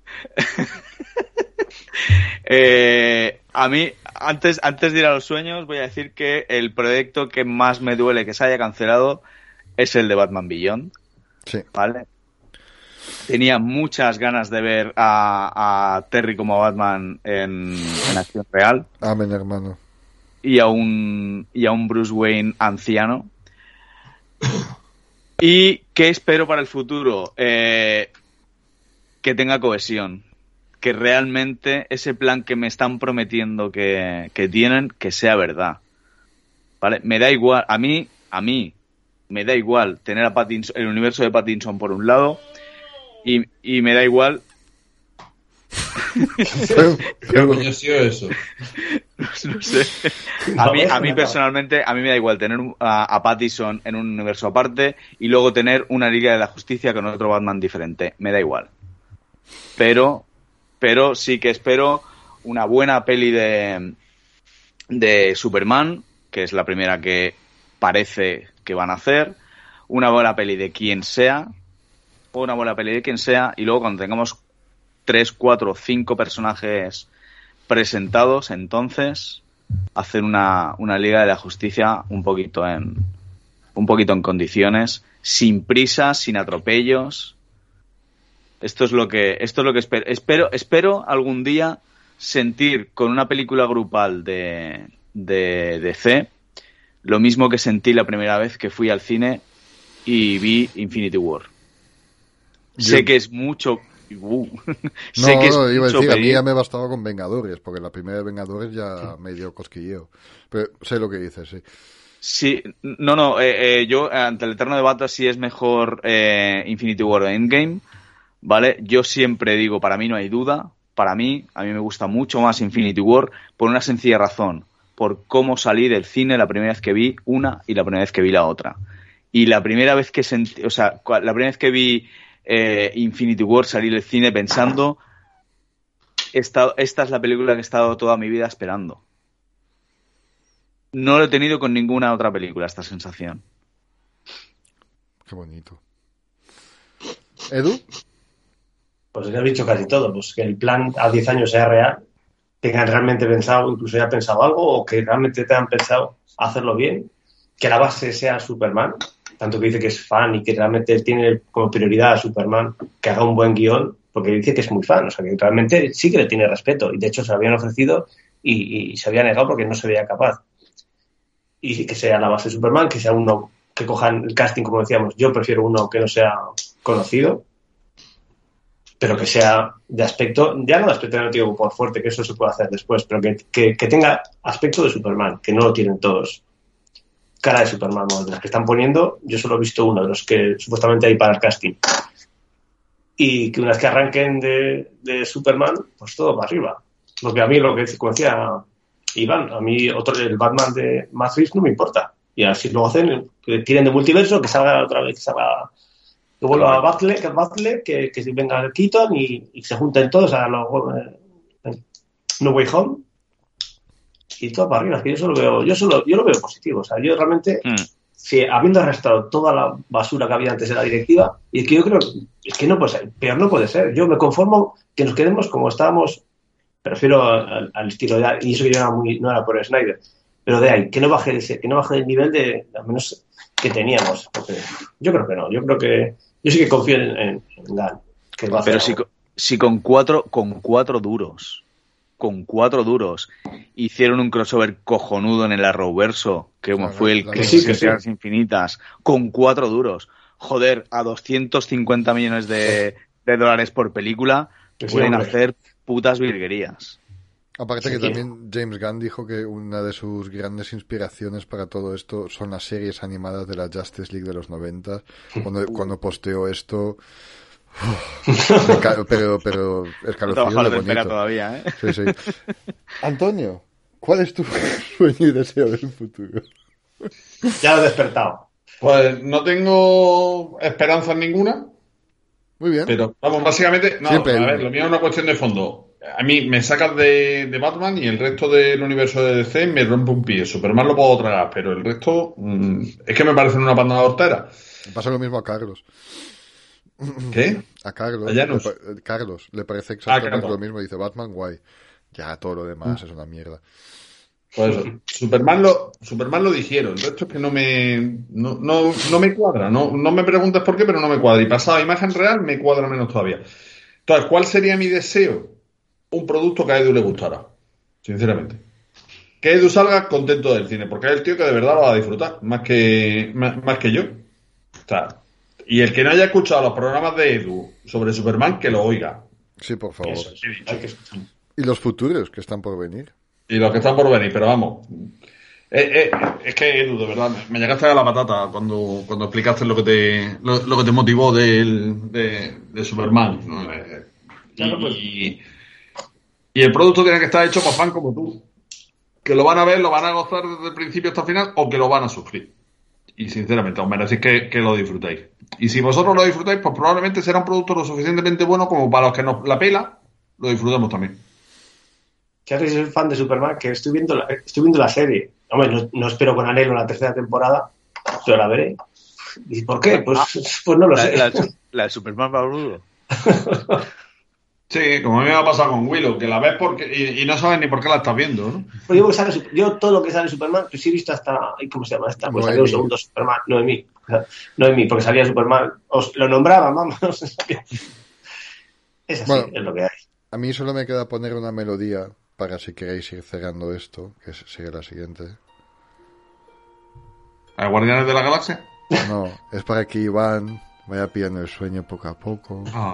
Eh, a mí, antes, antes de ir a los sueños, voy a decir que el proyecto que más me duele que se haya cancelado es el de Batman Beyond, Sí. ¿vale? Tenía muchas ganas de ver a, a Terry como Batman en, en acción real Amén, hermano. y a un, y a un Bruce Wayne anciano. ¿Y qué espero para el futuro? Eh, que tenga cohesión. Que realmente ese plan que me están prometiendo que, que tienen, que sea verdad. ¿Vale? Me da igual, a mí, a mí, me da igual tener a Pattinson, el universo de Pattinson por un lado y, y me da igual ¿Qué ha sido eso? No sé. A mí, a mí personalmente, a mí me da igual tener a, a Pattison en un universo aparte y luego tener una Liga de la Justicia con otro Batman diferente. Me da igual. Pero, pero sí que espero una buena peli de, de Superman, que es la primera que parece que van a hacer, una buena peli de quien sea, una buena peli de quien sea, y luego cuando tengamos tres, cuatro, cinco personajes presentados, entonces hacer una, una Liga de la Justicia un poquito en un poquito en condiciones, sin prisas, sin atropellos. Esto es lo que esto es lo que espero. Espero espero algún día sentir con una película grupal de de DC lo mismo que sentí la primera vez que fui al cine y vi Infinity War. Sé que es mucho. uh, No, sé que es no, iba a decir, a mí ya me bastaba con Vengadores, porque la primera de Vengadores ya me dio cosquilleo. Pero sé lo que dices, sí. Sí, no, no, eh, eh, yo ante el eterno debate si es mejor eh, Infinity War o Endgame, ¿vale? Yo siempre digo, para mí no hay duda, para mí, a mí me gusta mucho más Infinity War por una sencilla razón, por cómo salí del cine la primera vez que vi una y la primera vez que vi la otra. Y la primera vez que sentí, o sea, la primera vez que vi eh, Infinity War salí del cine pensando, esta es la película que he estado toda mi vida esperando. No lo he tenido con ninguna otra película, esta sensación. Qué bonito. ¿Edu? Pues ya has dicho casi todo, pues que el plan a 10 años sea real, tengan realmente pensado, incluso ya pensado algo, o que realmente te han pensado hacerlo bien, que la base sea Superman, tanto que dice que es fan y que realmente tiene como prioridad a Superman que haga un buen guion, porque dice que es muy fan, o sea que realmente sí que le tiene respeto, y de hecho se lo habían ofrecido y, y se había negado porque no se veía capaz. Y que sea la base de Superman, que sea uno que cojan el casting, como decíamos, yo prefiero uno que no sea conocido, pero que sea de aspecto, ya no de aspecto negativo por fuerte, que eso se puede hacer después, pero que, que- tenga aspecto de Superman, que no lo tienen todos. Cara de Superman, de las que están poniendo, yo solo he visto uno de los que supuestamente hay para el casting. Y que una vez que arranquen de, de Superman, pues todo para arriba. Porque a mí lo que decía Iván, a mí otro, el Batman de Reeves no me importa. Y así lo hacen, que tiren de multiverso, que salga otra vez, que salga que vuelva a Butler, que, Butler, que, que venga Keaton y, y se junten todos a los eh, No Way Home y todo para arriba. Que yo solo veo, yo solo, yo lo veo positivo. O sea, yo realmente, Mm. si habiendo arrastrado toda la basura que había antes de la directiva, y es que yo creo, es que no puede ser, peor no puede ser. Yo me conformo que nos quedemos como estábamos, prefiero al, al estilo de, y eso que yo era muy, no era por Snyder, pero de ahí, que no baje ese, que no baje el nivel de, al menos que teníamos. Porque yo creo que no, yo creo que, yo sí que confío en, en, en Gunn, que va a hacer Pero si, algo. si con cuatro, con cuatro duros, con cuatro duros, hicieron un crossover cojonudo en el Arrowverso, que como Claro, fue el que sí, que de sí. Tierras infinitas, con cuatro duros. Joder, a 250 millones de, de dólares por película, sí, pueden hombre. hacer putas virguerías. Aparte Sí, que también James Gunn dijo que una de sus grandes inspiraciones para todo esto son las series animadas de la Justice League de los 90. Cuando, cuando posteó esto... uf, ca- pero, pero escalofrío de bonito. todavía, ¿eh? Sí, sí. Antonio, ¿cuál es tu sueño y deseo del futuro? Ya lo he despertado. Pues no tengo esperanzas ninguna, Muy bien. pero vamos, básicamente, no, Siempre a ver, lo mío es una cuestión de fondo. A mí me sacas de, de Batman y el resto del universo de DC me rompe un pie. Superman lo puedo tragar, pero el resto mm, es que me parecen una panda hortera. Pasa lo mismo a Carlos. ¿Qué? A Carlos. A le Carlos, le parece exactamente Carlos. lo mismo. Dice Batman, guay. Ya todo lo demás es una mierda. Pues eso. Superman lo, Superman lo dijeron, el resto es que no me, no, no, no me cuadra, no, no me preguntes por qué, pero no me cuadra. Y pasado a imagen real me cuadra menos todavía. Entonces, ¿cuál sería mi deseo? Un producto que a Edu le gustara, sinceramente. Que Edu salga contento del cine, porque es el tío que de verdad lo va a disfrutar, más que, más, más que yo. O sea, y el que no haya escuchado los programas de Edu sobre Superman, que lo oiga. Sí, por favor. Eso, hay que- Y los futuros que están por venir. Y los que están por venir, pero vamos. Eh, eh, es que, Edu, de verdad, me- llegaste a la patata cuando, cuando explicaste lo que te, lo, lo que te motivó del- de, de Superman. ¿no? Eh, Claro, pues. y, Y el producto tiene que estar hecho por fan como tú. Que lo van a ver, lo van a gozar desde el principio hasta el final o que lo van a sufrir. Y sinceramente, os merecéis que, que lo disfrutéis. Y si vosotros lo disfrutáis, pues probablemente será un producto lo suficientemente bueno como para los que nos la pela, lo disfrutemos también. Charlie es fan de Superman, que estoy viendo la, estoy viendo la serie. Hombre, no, espero con anhelo la tercera temporada, pero la veré. ¿Y por qué? Pues, pues no lo sé. La, de Superman Barbudo. Sí, como a mí me ha pasado con Willow, que la ves porque y, no sabes ni por qué la estás viendo, ¿no? Pues yo, yo, todo lo que sale Superman, pues sí he visto hasta, ¿cómo se llama esta? Pues salió un segundo Superman, no de mí, no de mí, porque salía Superman, os lo nombraba, vamos. es así, es lo que hay. A mí solo me queda poner una melodía para si queréis ir cerrando esto, que sigue la siguiente. ¿A Guardianes de la Galaxia? No, es para que Iván vaya pillando el sueño poco a poco. Ah.